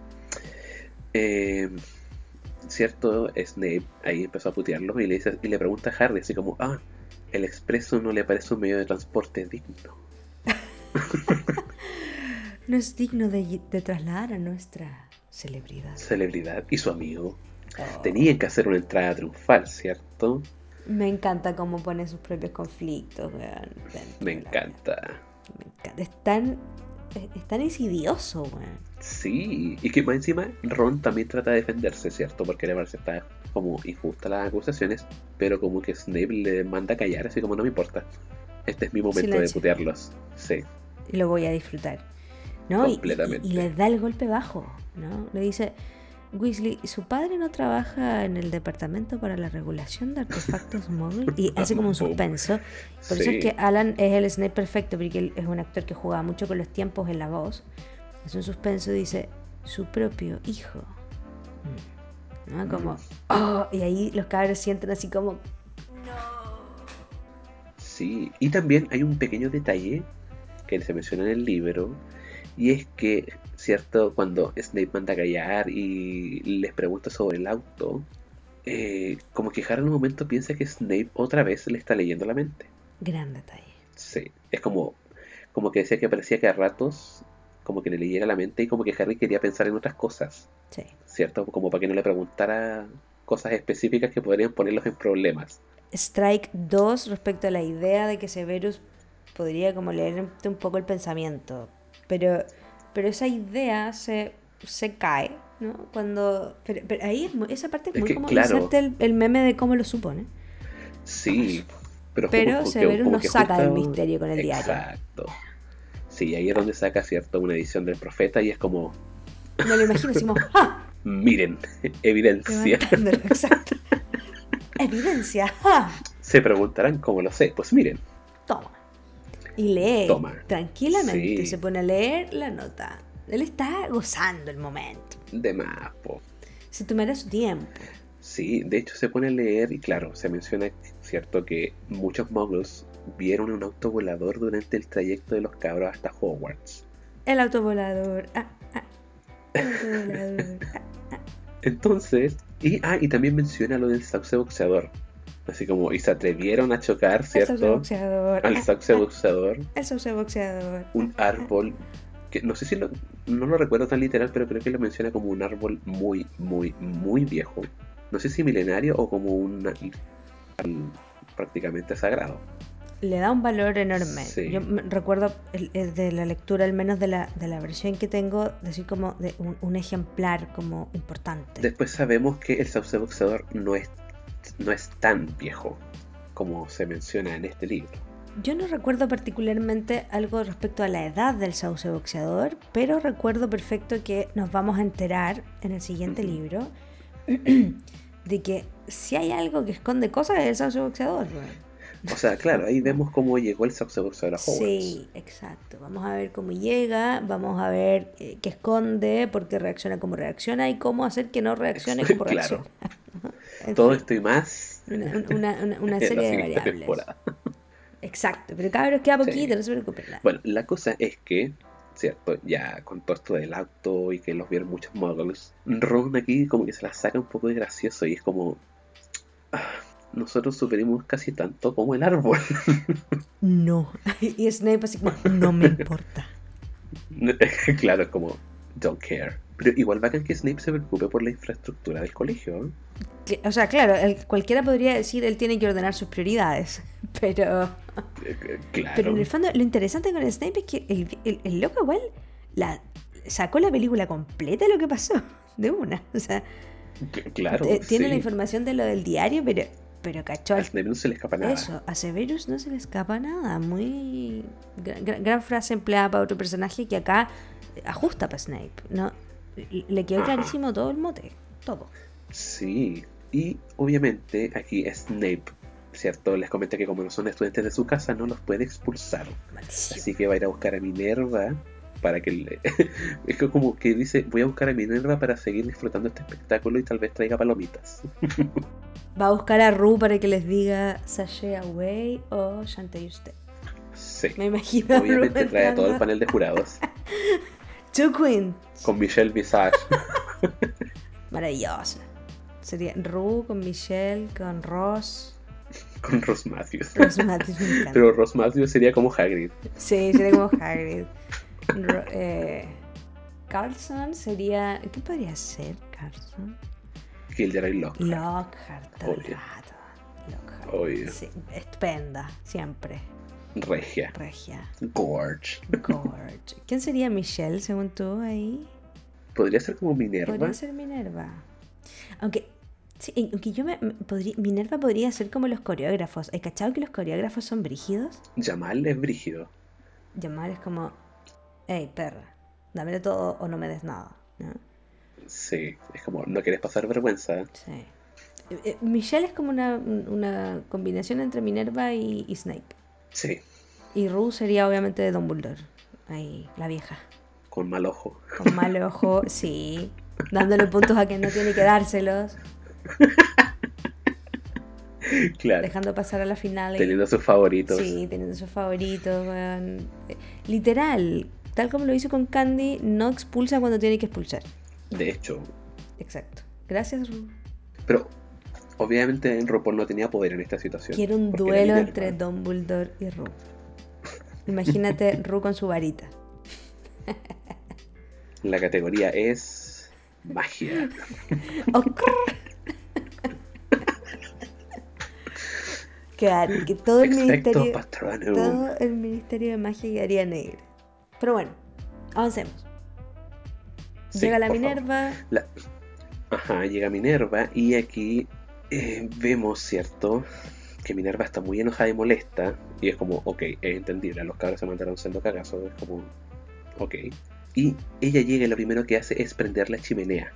eh, cierto, Snape ahí empezó a putearlo y le, dice, y le pregunta a Harry así como, ah, el expreso no le parece un medio de transporte digno. [LAUGHS] no es digno de, trasladar a nuestra celebridad. Celebridad y su amigo. Oh. Tenían que hacer una entrada triunfal, ¿cierto? Me encanta cómo pone sus propios conflictos. Me encanta. Me encanta. Es tan, es tan insidioso, weón. Sí, y que más encima Ron también trata de defenderse, ¿cierto? Porque le parece está como injusta las acusaciones, pero como que Snape le manda a callar, así como no me importa. Este es mi momento de putearlos. Sí. Y lo voy a disfrutar. ¿no? Completamente. Y, le da el golpe bajo, ¿no? Le dice, Weasley, ¿su padre no trabaja en el departamento para la regulación de artefactos [LAUGHS] móviles? Y hace como un suspenso. Por eso es que Alan es el Snape perfecto, porque él es un actor que juega mucho con los tiempos en la voz. Es un suspenso, dice, su propio hijo. ¿No? Como, mm. oh, y ahí los cabros sienten así como, Sí, y también hay un pequeño detalle que se menciona en el libro, y es que, ¿cierto? Cuando Snape manda a callar y les pregunta sobre el auto, eh, como que Harry en un momento piensa que Snape otra vez le está leyendo la mente. Gran detalle. Sí, es como, como que decía que parecía que a ratos como que le leyera la mente y como que Harry quería pensar en otras cosas. Sí. ¿Cierto? Como para que no le preguntara cosas específicas que podrían ponerlos en problemas. Strike 2 respecto a la idea de que Severus podría como leerte un poco el pensamiento. Pero, pero esa idea se, se cae, ¿no? Cuando. Pero, ahí esa parte es, muy como el, meme de cómo lo supone. Sí, pero, pero Severus nos saca del misterio con el diario. Exacto. Sí, ahí es donde saca, ¿cierto? Una edición del profeta y es como. No lo imagino, decimos, [LAUGHS] ¡ah! Miren, [LAUGHS] evidencia. Exacto. [LAUGHS] Evidencia. Se preguntarán cómo lo sé. Pues miren. Toma. Y lee. Toma. Tranquilamente. Se pone a leer la nota. Él está gozando el momento. De más, Se tomará su tiempo. Sí, de hecho se pone a leer y claro, se menciona, cierto, que muchos muggles vieron un autovolador durante el trayecto de los cabros hasta Hogwarts. El autovolador. Ah, ah. El autovolador. Ah. [LAUGHS] Entonces, y, ah, y también menciona lo del sauce boxeador. Así como, y se atrevieron a chocar, ¿cierto? [LAUGHS] El sauce boxeador. Al sauce boxeador. El sauce boxeador. Un árbol. Que no sé si lo, no lo recuerdo tan literal, pero creo que lo menciona como un árbol muy, muy, muy viejo. No sé si milenario o como un prácticamente sagrado le da un valor enorme. Yo recuerdo de la lectura, al menos de la, de la versión que tengo, decir como de un, ejemplar como importante. Después sabemos que el sauce boxeador no es, no es tan viejo como se menciona en este libro. Yo no recuerdo particularmente algo respecto a la edad del sauce boxeador, pero recuerdo perfecto que nos vamos a enterar en el siguiente libro [CLEARS THROAT] de que si hay algo que esconde cosas es el sauce boxeador. O sea, claro, ahí vemos cómo llegó el sauce boxeador a Hogwarts. Sí, exacto. Vamos a ver cómo llega, vamos a ver eh, qué esconde, por qué reacciona como reacciona y cómo hacer que no reaccione como [LAUGHS] reacciona. Todo esto y más. Una, [LAUGHS] serie de variables. Exacto, pero cabros queda poquito, no se preocupen. Bueno, la cosa es que, ¿cierto? Ya con todo esto del auto y que los vieron muchos muggles, Ron aquí como que se la saca un poco de gracioso y es como... ah, nosotros superimos casi tanto como el árbol. [LAUGHS] No. Y Snape así como, no me importa. [LAUGHS] claro, es como, don't care. Pero igual bacán que Snape se preocupe por la infraestructura del colegio. ¿eh? O sea, claro, el- cualquiera podría decir él tiene que ordenar sus prioridades, [LAUGHS] pero... Eh, eh, Claro. Pero en el fondo, lo interesante con Snape es que el, el- el loco igual la, sacó la película completa de lo que pasó, [LAUGHS] de una. O sea, claro, eh, tiene sí. la información de lo del diario, pero, pero cachó A Snape no se le escapa nada. eso. A Severus no se le escapa nada. Muy. Gran, frase empleada para otro personaje que acá ajusta para Snape. ¿no? Le- quedó clarísimo todo el mote. Todo. Sí, y obviamente aquí Snape, ¿cierto? Les comenta que como no son estudiantes de su casa, no los puede expulsar. Maldición. Así que va a ir a buscar a Minerva para que le... [LAUGHS] es que como que dice, voy a buscar a Minerva para seguir disfrutando este espectáculo y tal vez traiga palomitas. [LAUGHS] Va a buscar a Ru para que les diga Sashay away o Shantae usted. Sí. Me imagino. Obviamente trae a todo el panel de jurados [LAUGHS] Two Queens. con Michelle Visage. [LAUGHS] Maravillosa. Sería Ru con Michelle, con Ross. con Ross Matthews. Ross Matthews me encanta. Pero Ross Matthews sería como Hagrid. Sí, sería como Hagrid. Ro- eh, Carlson sería. ¿Qué podría ser Carlson? Gilderoy Locke. Lockhart, todo el Obvio. rato. Lockhart. Obvio. Sí, estupenda, siempre. Regia. Regia. Gorge. Gorge. ¿Quién sería Michelle según tú ahí? Podría ser como Minerva. Podría ser Minerva. Aunque, sí, aunque yo me, me- podría, Minerva podría ser como los coreógrafos. ¿Hay cachado que los coreógrafos son brígidos? Jamal es brígido. Llamar es como, hey, perra, dámelo todo o no me des nada. ¿no? Sí, es como, no quieres pasar vergüenza. Sí. Eh, eh, Michelle es como una, una combinación entre Minerva y, y Snape. Sí, Y Rue sería obviamente de Dumbledore. Ahí, la vieja. con mal ojo. Con mal ojo, [LAUGHS] sí. Dándole puntos a quien no tiene que dárselos. Claro, Dejando pasar a la final. teniendo sus favoritos. Sí, teniendo sus favoritos, Literal, tal como lo hizo con Candy, no expulsa cuando tiene que expulsar. De hecho, Exacto. Gracias, Ru. pero obviamente RuPaul no tenía poder en esta situación. Quiero un duelo entre Dumbledore y Ru. Imagínate [LAUGHS] Ru con su varita. La categoría es magia. Quedar- que todo el ministerio, todo el ministerio de magia quedaría negro. Pero bueno, avancemos. Sí, Llega la. Minerva. La- Ajá, llega Minerva y aquí eh, vemos, ¿cierto? Que Minerva está muy enojada y molesta. Y es como, ok, es entendible, los cabros se mandaron siendo cagazos, es como, ok. Y ella llega y lo primero que hace es prender la chimenea,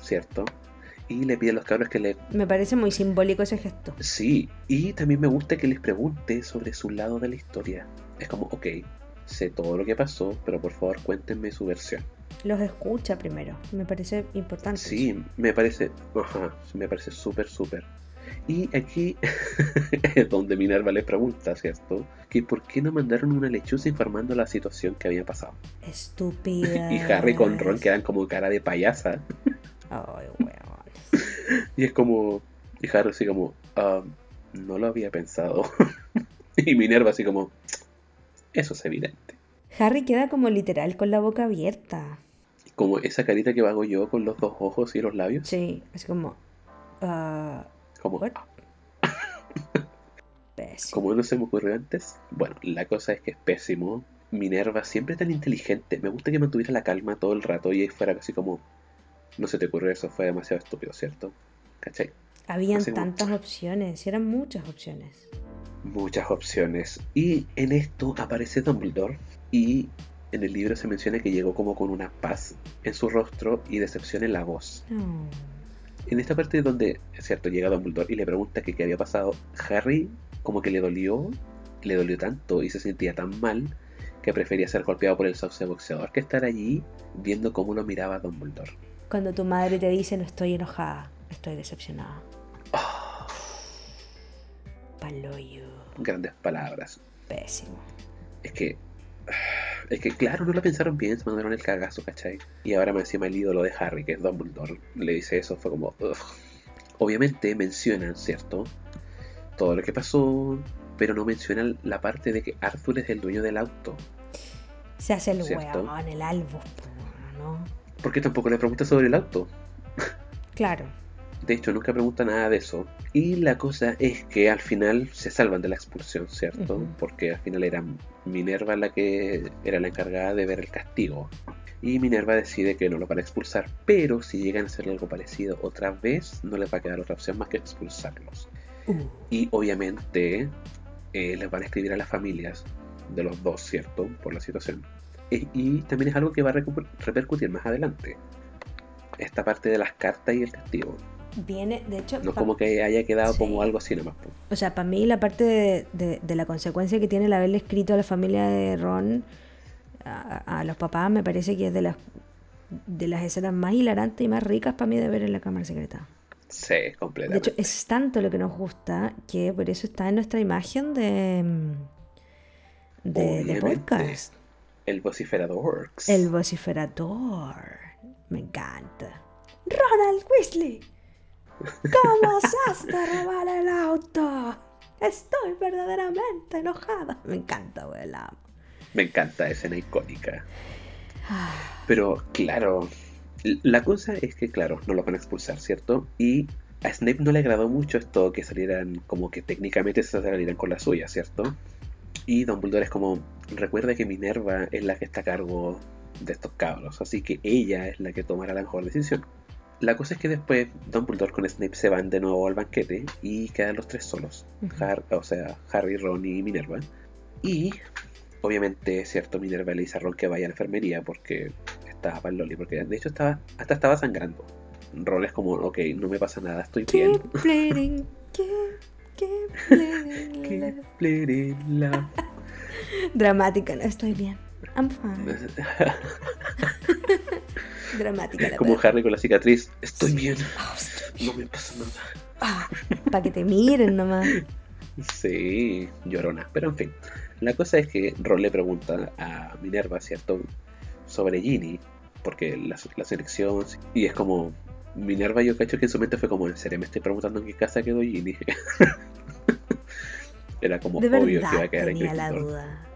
¿cierto? Y le pide a los cabros que le... Me parece muy simbólico ese gesto. Sí, y también me gusta que les pregunte sobre su lado de la historia. Es como, ok, sé todo lo que pasó, pero por favor cuéntenme su versión. Los escucha primero. Me parece importante. Sí, me parece, ajá, me parece súper, súper. Y aquí [LAUGHS] es donde Minerva le pregunta, ¿cierto? Que por qué no mandaron una lechuza informando la situación que había pasado. Estúpida. [LAUGHS] Y Harry con Ron quedan como cara de payasa. Ay, [LAUGHS] weón. Y es como, y Harry así como, "Ah, no lo había pensado. y Minerva así como, eso es evidente. Harry queda como literal con la boca abierta. Como esa carita que hago yo con los dos ojos y los labios. Sí, así como. ah, Como. [LAUGHS] Como no se me ocurrió antes. Bueno, la cosa es que es pésimo. Minerva siempre tan inteligente. Me gusta que mantuviera la calma todo el rato y fuera así como. No se te ocurrió eso, fue demasiado estúpido, ¿cierto? ¿Cachai? Habían tantas opciones, y eran muchas opciones. Muchas opciones. Y en esto aparece Dumbledore. Y en el libro se menciona que llegó como con una paz en su rostro y decepción en la voz. No. En esta parte donde, es cierto, llega Dumbledore y le pregunta que qué había pasado, Harry como que le dolió, le dolió tanto y se sentía tan mal que prefería ser golpeado por el sauce boxeador que estar allí viendo cómo lo miraba Dumbledore. Cuando tu madre te dice no estoy enojada, estoy decepcionada. Ah, Paloyo. grandes palabras. Pésimo. Es que, Es que, claro, no lo pensaron bien, se mandaron el cagazo, ¿cachai? Y ahora me encima el ídolo de Harry, que es Dumbledore, le dice eso, fue como... ugh. Obviamente mencionan, ¿cierto? Todo lo que pasó, pero no mencionan la parte de que Arthur es el dueño del auto. Se hace el weón, el albus, po, ¿no? Porque tampoco le pregunta sobre el auto. Claro. De hecho, nunca pregunta nada de eso. Y la cosa es que al final se salvan de la expulsión, ¿cierto? Porque al final era Minerva la que era la encargada de ver el castigo. Y Minerva decide que no lo van a expulsar, pero si llegan a hacer algo parecido otra vez, no les va a quedar otra opción más que expulsarlos. Uh, Y obviamente eh, les van a escribir a las familias de los dos, ¿cierto? Por la situación. E- y también es algo que va a repercutir más adelante. Esta parte de las cartas y el castigo. Viene, de hecho, No pa- como que haya quedado Sí. como algo así nomás. o sea, para mí la parte de, de- de la consecuencia que tiene el haberle escrito a la familia de Ron, a, a los papás, me parece que es de las de las escenas más hilarantes y más ricas para mí de ver en la cámara secreta. Sí, De completamente. hecho, es tanto lo que nos gusta que por eso está en nuestra imagen de, de, de podcast. El vociferador. El vociferador. Me encanta. Ronald Weasley. ¿Cómo osaste robar el auto? Estoy verdaderamente enojada. Me encanta, güey, la amo. Me encanta escena icónica. Ah, Pero claro, la cosa es que, claro, no lo van a expulsar, ¿cierto? Y a Snape no le agradó mucho esto que salieran, como que técnicamente se salieran con la suya, ¿cierto? Y Dumbledore es como, recuerda que Minerva es la que está a cargo de estos cabros, así que ella es la que tomará la mejor decisión. La cosa es que después Dumbledore con Snape se van de nuevo al banquete y quedan los tres solos. Har- o sea, Harry, Ron y Minerva. Y obviamente, cierto, Minerva le dice a Ron que vaya a la enfermería porque estaba para el Loli, porque de hecho estaba, hasta estaba sangrando. Ron es como, ok, no me pasa nada, estoy bien. Keep bleeding, keep, keep [LAUGHS] bleeding. Keep bleeding love. Dramática, no estoy bien. I'm fine. [LAUGHS] Dramática la como. Harry con la cicatriz, estoy bien, Ah, estoy no me pasa nada. Ah, para que te miren nomás. Sí, llorona. Pero en fin, la cosa es que Ron le pregunta a Minerva, ¿cierto? Sobre Ginny, porque la, la selección. Y es como. Minerva, yo cacho que en su mente fue como: ¿En serio me estoy preguntando en qué casa quedó Ginny? [LAUGHS] Era como De obvio que iba a quedar en tenía la duda.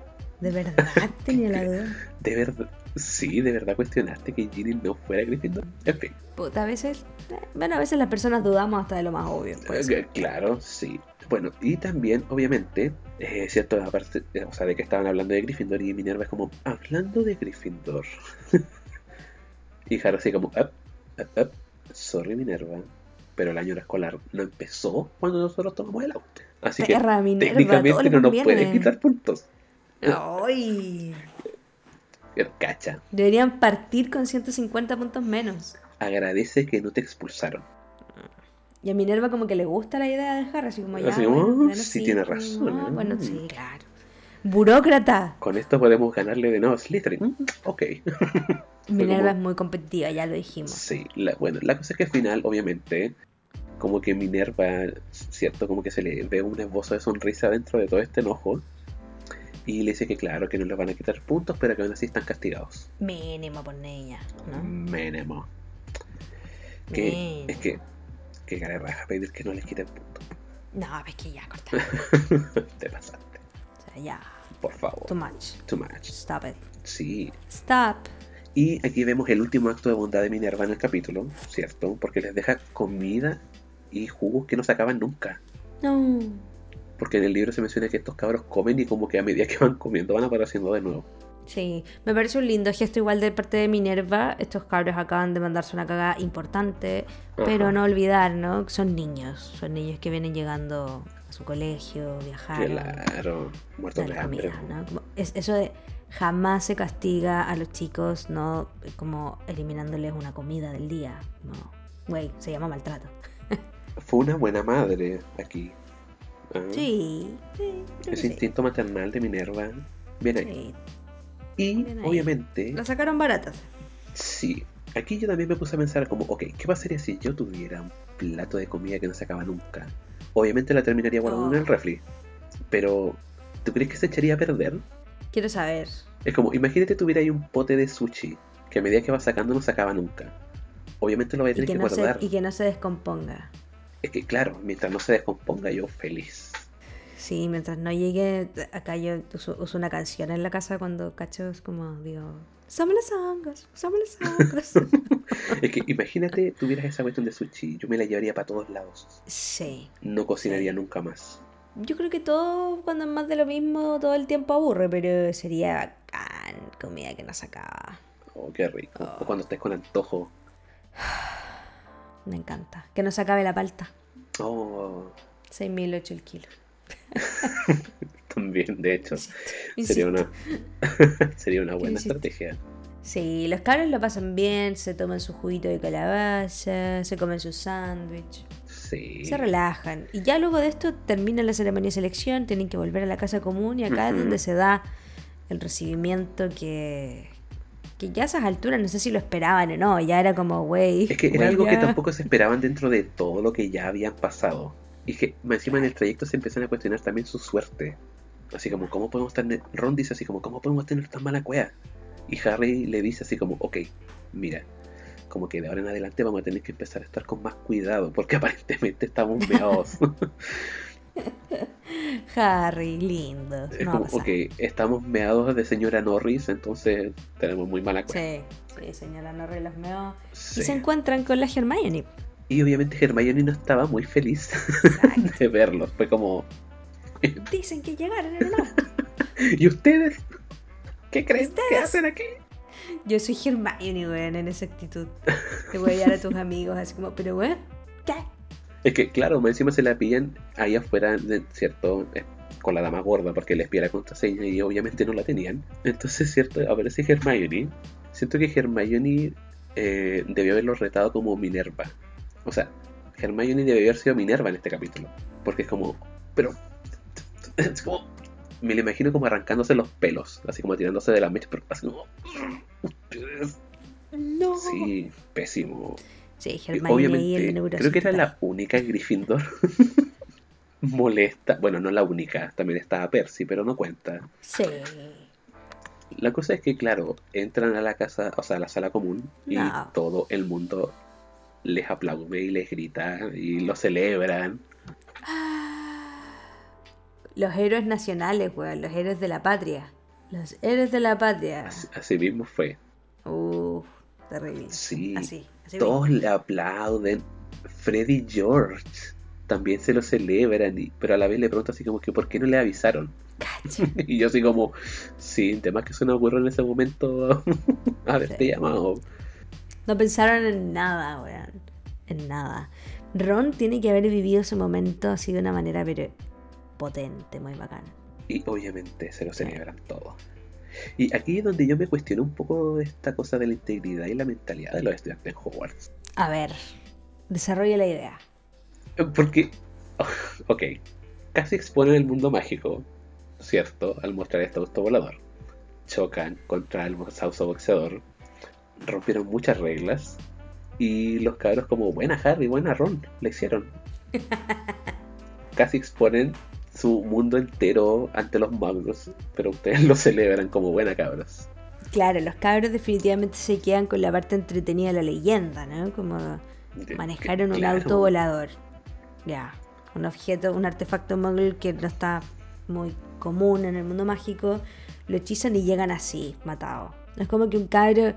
De verdad tenía la duda. [LAUGHS] De verdad. Sí, de verdad cuestionaste que Ginny no fuera Gryffindor. En fin. Puta, a veces. eh, Bueno, a veces las personas dudamos hasta de lo más obvio. puede Eh, ser. Claro, sí. Bueno, y también, obviamente, eh, cierto, aparte, eh, o sea, de que estaban hablando de Gryffindor y Minerva es como, hablando de Gryffindor. [LAUGHS] y Harry así como, up, up, up, sorry Minerva, pero el año escolar no empezó cuando nosotros tomamos el auto. Así que Minerva, técnicamente no nos puede quitar puntos. Ay. Cacha, Deberían partir con 150 puntos menos. agradece que no te expulsaron. Y a Minerva como que le gusta la idea de Harry, así como ya, Así, bueno, bueno, sí tiene razón, ah, ¿eh? bueno, sí, claro. Burócrata. Con esto podemos ganarle de nuevo a Slytherin. Mm, ok. [LAUGHS] Minerva como- es muy competitiva, ya lo dijimos. Sí, la, bueno, la cosa es que al final, obviamente, como que Minerva, cierto, como que se le ve un esbozo de sonrisa dentro de todo este enojo. Y le dice que claro, que no le van a quitar puntos, pero que aún así están castigados. Mínimo por niña, ¿no? Mínimo. Que, Mínimo. es que, que cara raja pedir que no les quiten puntos. No, es que ya, corta. [LAUGHS] Te pasaste, O sea, ya. por favor. Too much. Too much. Stop it. Sí. Stop. Y aquí vemos el último acto de bondad de Minerva en el capítulo, ¿cierto? Porque les deja comida y jugos que no se acaban nunca. No. Porque en el libro se menciona que estos cabros comen y como que a medida que van comiendo van apareciendo de nuevo. Sí, me parece un lindo gesto igual de parte de Minerva. Estos cabros acaban de mandarse una cagada importante, pero Ajá. no olvidar, ¿no? Son niños, son niños que vienen llegando a su colegio, viajaron, Claro, muertos de hambre. comida, ¿no? Es, eso de jamás se castiga a los chicos, ¿no? Como eliminándoles una comida del día. No, güey, se llama maltrato. [LAUGHS] Fue una buena madre aquí. Ah, Sí, sí, Ese sí. instinto maternal de Minerva. Bien ahí. Sí, Y Bien ahí. obviamente, La sacaron baratas. sí. Aquí yo también me puse a pensar como, ok, ¿qué pasaría si yo tuviera un plato de comida que no se acaba nunca? Obviamente la terminaría guardando en el Oh. refri. Pero, ¿tú crees que se echaría a perder? Quiero saber. Es como, imagínate tuviera ahí un pote de sushi que a medida que va sacando no se acaba nunca. Obviamente lo voy a Y tener que, que, no se, guardar. y que no se descomponga. Es que claro, mientras no se descomponga yo feliz. Sí, mientras no llegue, acá yo uso, uso una canción en la casa cuando cacho es como digo, somos los hongos, somos los hongos. Es que imagínate tuvieras esa cuestión de sushi, yo me la llevaría para todos lados. sí. No cocinaría Sí. nunca más. Yo creo que todo, cuando es más de lo mismo, todo el tiempo aburre, pero sería bacán, comida que no se acaba. Oh, qué rico. Oh. O cuando estés con antojo. [SIGHS] Me encanta. Que no se acabe la palta. Oh, 6.008 el kilo. [LAUGHS] también, de hecho. Insisto, Sería insisto. una, [LAUGHS] sería una buena Insisto. estrategia. Sí, los cabros lo pasan bien, se toman su juguito de calabaza, se comen su sándwich, Sí. se relajan. Y ya luego de esto termina la ceremonia de selección, tienen que volver a la casa común y acá es donde se da el recibimiento que, que ya a esas alturas no sé si lo esperaban o no, ya era como, güey. Es que era algo que ya". tampoco se esperaban dentro de todo lo que ya habían pasado. Y que encima en el trayecto se empiezan a cuestionar también su suerte. Así como, ¿cómo podemos tener... Ron dice así como, ¿cómo podemos tener tan mala cueva? Y Harry le dice así como, ok, mira, como que de ahora en adelante vamos a tener que empezar a estar con más cuidado, porque [LAUGHS] aparentemente estamos [LAUGHS] meados. [LAUGHS] Harry, lindo. es No como, ok, estamos meados de señora Norris, entonces tenemos muy mala cueva. Sí, sí, señora Norrie los meó. Sí. Y se encuentran con la Hermione. Y obviamente Hermione no estaba muy feliz Exacto. [LAUGHS] de verlos. Fue como, Dicen que llegaron en el auto. [LAUGHS] ¿y ustedes? ¿Qué creen que ¿Ustedes? hacen aquí? Yo soy Hermione, weón, en esa actitud. Te voy a llevar a tus amigos, así como, pero weón, ¿qué? Es que, claro, más encima se la pillan ahí afuera, de- ¿cierto? Eh, Con la dama gorda, porque les pide la contraseña y obviamente no la tenían. Entonces, ¿cierto? Aparece Hermione. Siento que Hermione eh, debió haberlo retado como Minerva. O sea, Hermione debió haber sido Minerva en este capítulo. Porque es como, pero. Es como. Me lo imagino como arrancándose los pelos, así como tirándose de la mecha, pero así como. No. Sí, pésimo. Sí, y el Obviamente, neurosito. creo que era la única Gryffindor [LAUGHS] molesta. Bueno, no la única, también estaba Percy, pero no cuenta. Sí. La cosa es que, claro, entran a la casa, o sea, a la sala común y No. todo el mundo les aplaude y les grita y lo celebran. Los héroes nacionales, weón, los héroes de la patria. Los héroes de la patria. Así, así mismo fue. Uf, terrible. Sí, Así, así todos le aplauden. Freddy George también se lo celebran, y- pero a la vez le pregunto así como que ¿por qué no le avisaron? [LAUGHS] Y yo así como, sí, temas que se nos ocurrió en ese momento [LAUGHS] haberte Sí. llamado. No pensaron en nada, weón. En nada. Ron tiene que haber vivido ese momento así de una manera pero potente, muy bacana. Y obviamente se lo celebran todo. Y aquí es donde yo me cuestiono un poco esta cosa de la integridad y la mentalidad de los estudiantes en Hogwarts. A ver, desarrolla la idea. Porque, [LAUGHS] ok, casi exponen el mundo mágico, ¿cierto? Al mostrar este auto volador. Chocan contra el sauso boxeador. Rompieron muchas reglas. Y los cabros como, buena Harry, buena Ron, le hicieron. [LAUGHS] Casi exponen su mundo entero ante los magos, pero ustedes lo celebran como buena cabros. Claro, los cabros definitivamente se quedan con la parte entretenida de la leyenda, ¿no? Como manejaron un claro. auto volador. Ya, un objeto, un artefacto muggle que no está muy común en el mundo mágico, lo hechizan y llegan así, matados. Es como que un cabro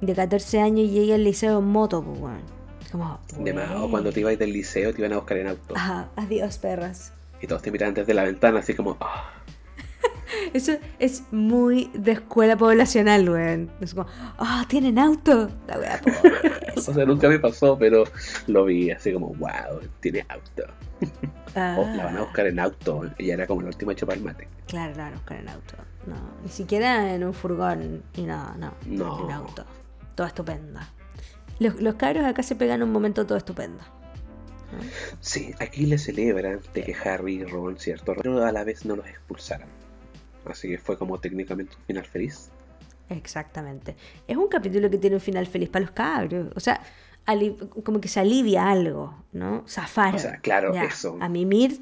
de 14 años llegue al liceo en moto, pues. Es como. De más, o cuando te ibas del liceo te iban a buscar en auto. [LAUGHS] Ajá, adiós, perras. Y todos te miraban desde la ventana así como, ah, [LAUGHS] Eso es muy de escuela poblacional, weón. Es como, ah, tienen auto. La wea. [LAUGHS] O sea, nunca me pasó, pero lo vi así como, wow, tiene auto. O la van a buscar en auto. Ella era como la última hecho para el mate. Claro, la van a buscar en auto. No, ni siquiera en un furgón ni nada, no. No. En auto. Todo estupenda. Los, los cabros acá se pegan un momento todo estupendo. ¿No? Sí, aquí le celebran de que Harry y Ron, cierto, pero a la vez no los expulsaran. Así que fue como técnicamente un final feliz. Exactamente. Es un capítulo que tiene un final feliz para los cabros. O sea, como que se alivia algo, ¿no? Zafaron. O sea, claro, Ya, eso. A mimir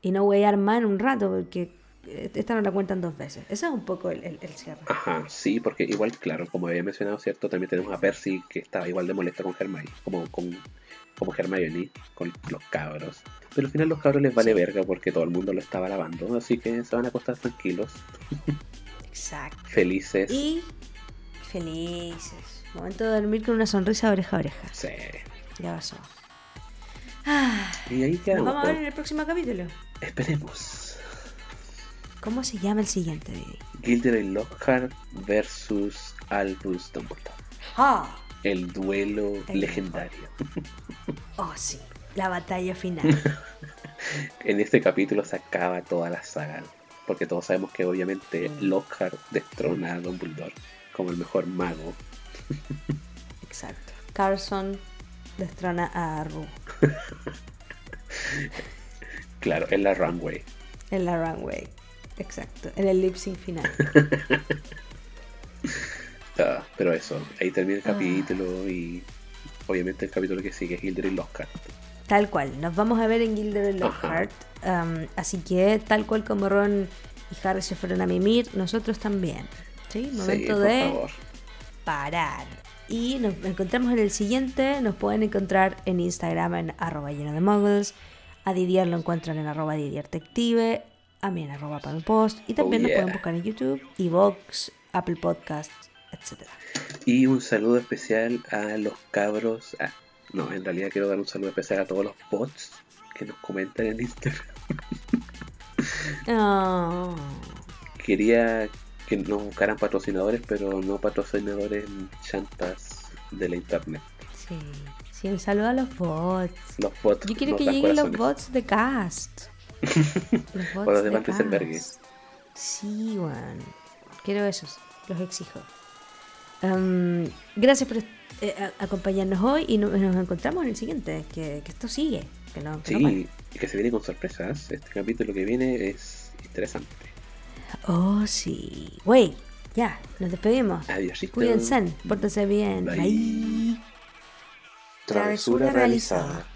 y no voy a armar un rato porque esta no la cuentan dos veces. Ese es un poco el, el, el cierre. Ajá, sí, porque igual, claro, como había mencionado, ¿cierto? También tenemos a Percy que estaba igual de molesta con Hermione, como, con, como Hermione, con los cabros. Pero al final los cabros les vale verga porque todo el mundo lo estaba lavando, así que se van a acostar tranquilos, Exacto. felices. Y felices. Momento de dormir con una sonrisa oreja a oreja. Sí. Ya pasó. Ah, Y ahí nos quedamos. vamos a ver pues. en el próximo capítulo. Esperemos. ¿Cómo se llama el siguiente? Gilderoy Lockhart versus Albus Dumbledore. ¡Ah! El duelo El legendario. Oh, sí. La batalla final. [LAUGHS] En este capítulo se acaba toda la saga. Porque todos sabemos que obviamente Sí. Lockhart destrona a Dumbledore como el mejor mago. Exacto. Carson destrona a Ru [LAUGHS] Claro, en la runway. en la runway. Exacto. En el lip sync final. [LAUGHS] Pero eso, ahí termina el Ah. capítulo y obviamente el capítulo que sigue es Gilderoy Lockhart. Tal cual. Nos vamos a ver en Gilderoy Lockhart. Um, así que, tal cual como Ron y Harry se fueron a mimir, nosotros también. ¿Sí? Momento de favor. parar. Y nos encontramos en el siguiente. Nos pueden encontrar en Instagram en arroba lleno de muggles. A Didier lo encuentran en arroba Didier Detective. A mí en arroba Post. Y también Oh, nos pueden buscar en YouTube, Evox, Apple Podcasts, etc. Y un saludo especial a los cabros. ah, no, en realidad quiero dar un saludo especial a todos los bots que nos comentan en Instagram. Oh. Quería que nos buscaran patrocinadores, pero no patrocinadores chantas de la internet. Sí. sí, un saludo a los bots. Los bots. Yo quiero que lleguen [LAUGHS] los bots de cast. Los bots O los de de cast. Sí, weón. Quiero esos. Los exijo. Em, gracias por eh, acompañarnos hoy y no- nos encontramos en el siguiente. Que, que esto sigue. Que no, que no. Sí, y que se viene con sorpresas. Este capítulo que viene es interesante. Oh, sí. Wey, ya, nos despedimos. Adiósito. Cuídense, pórtense bien. Bye. Bye. Travesura realizada.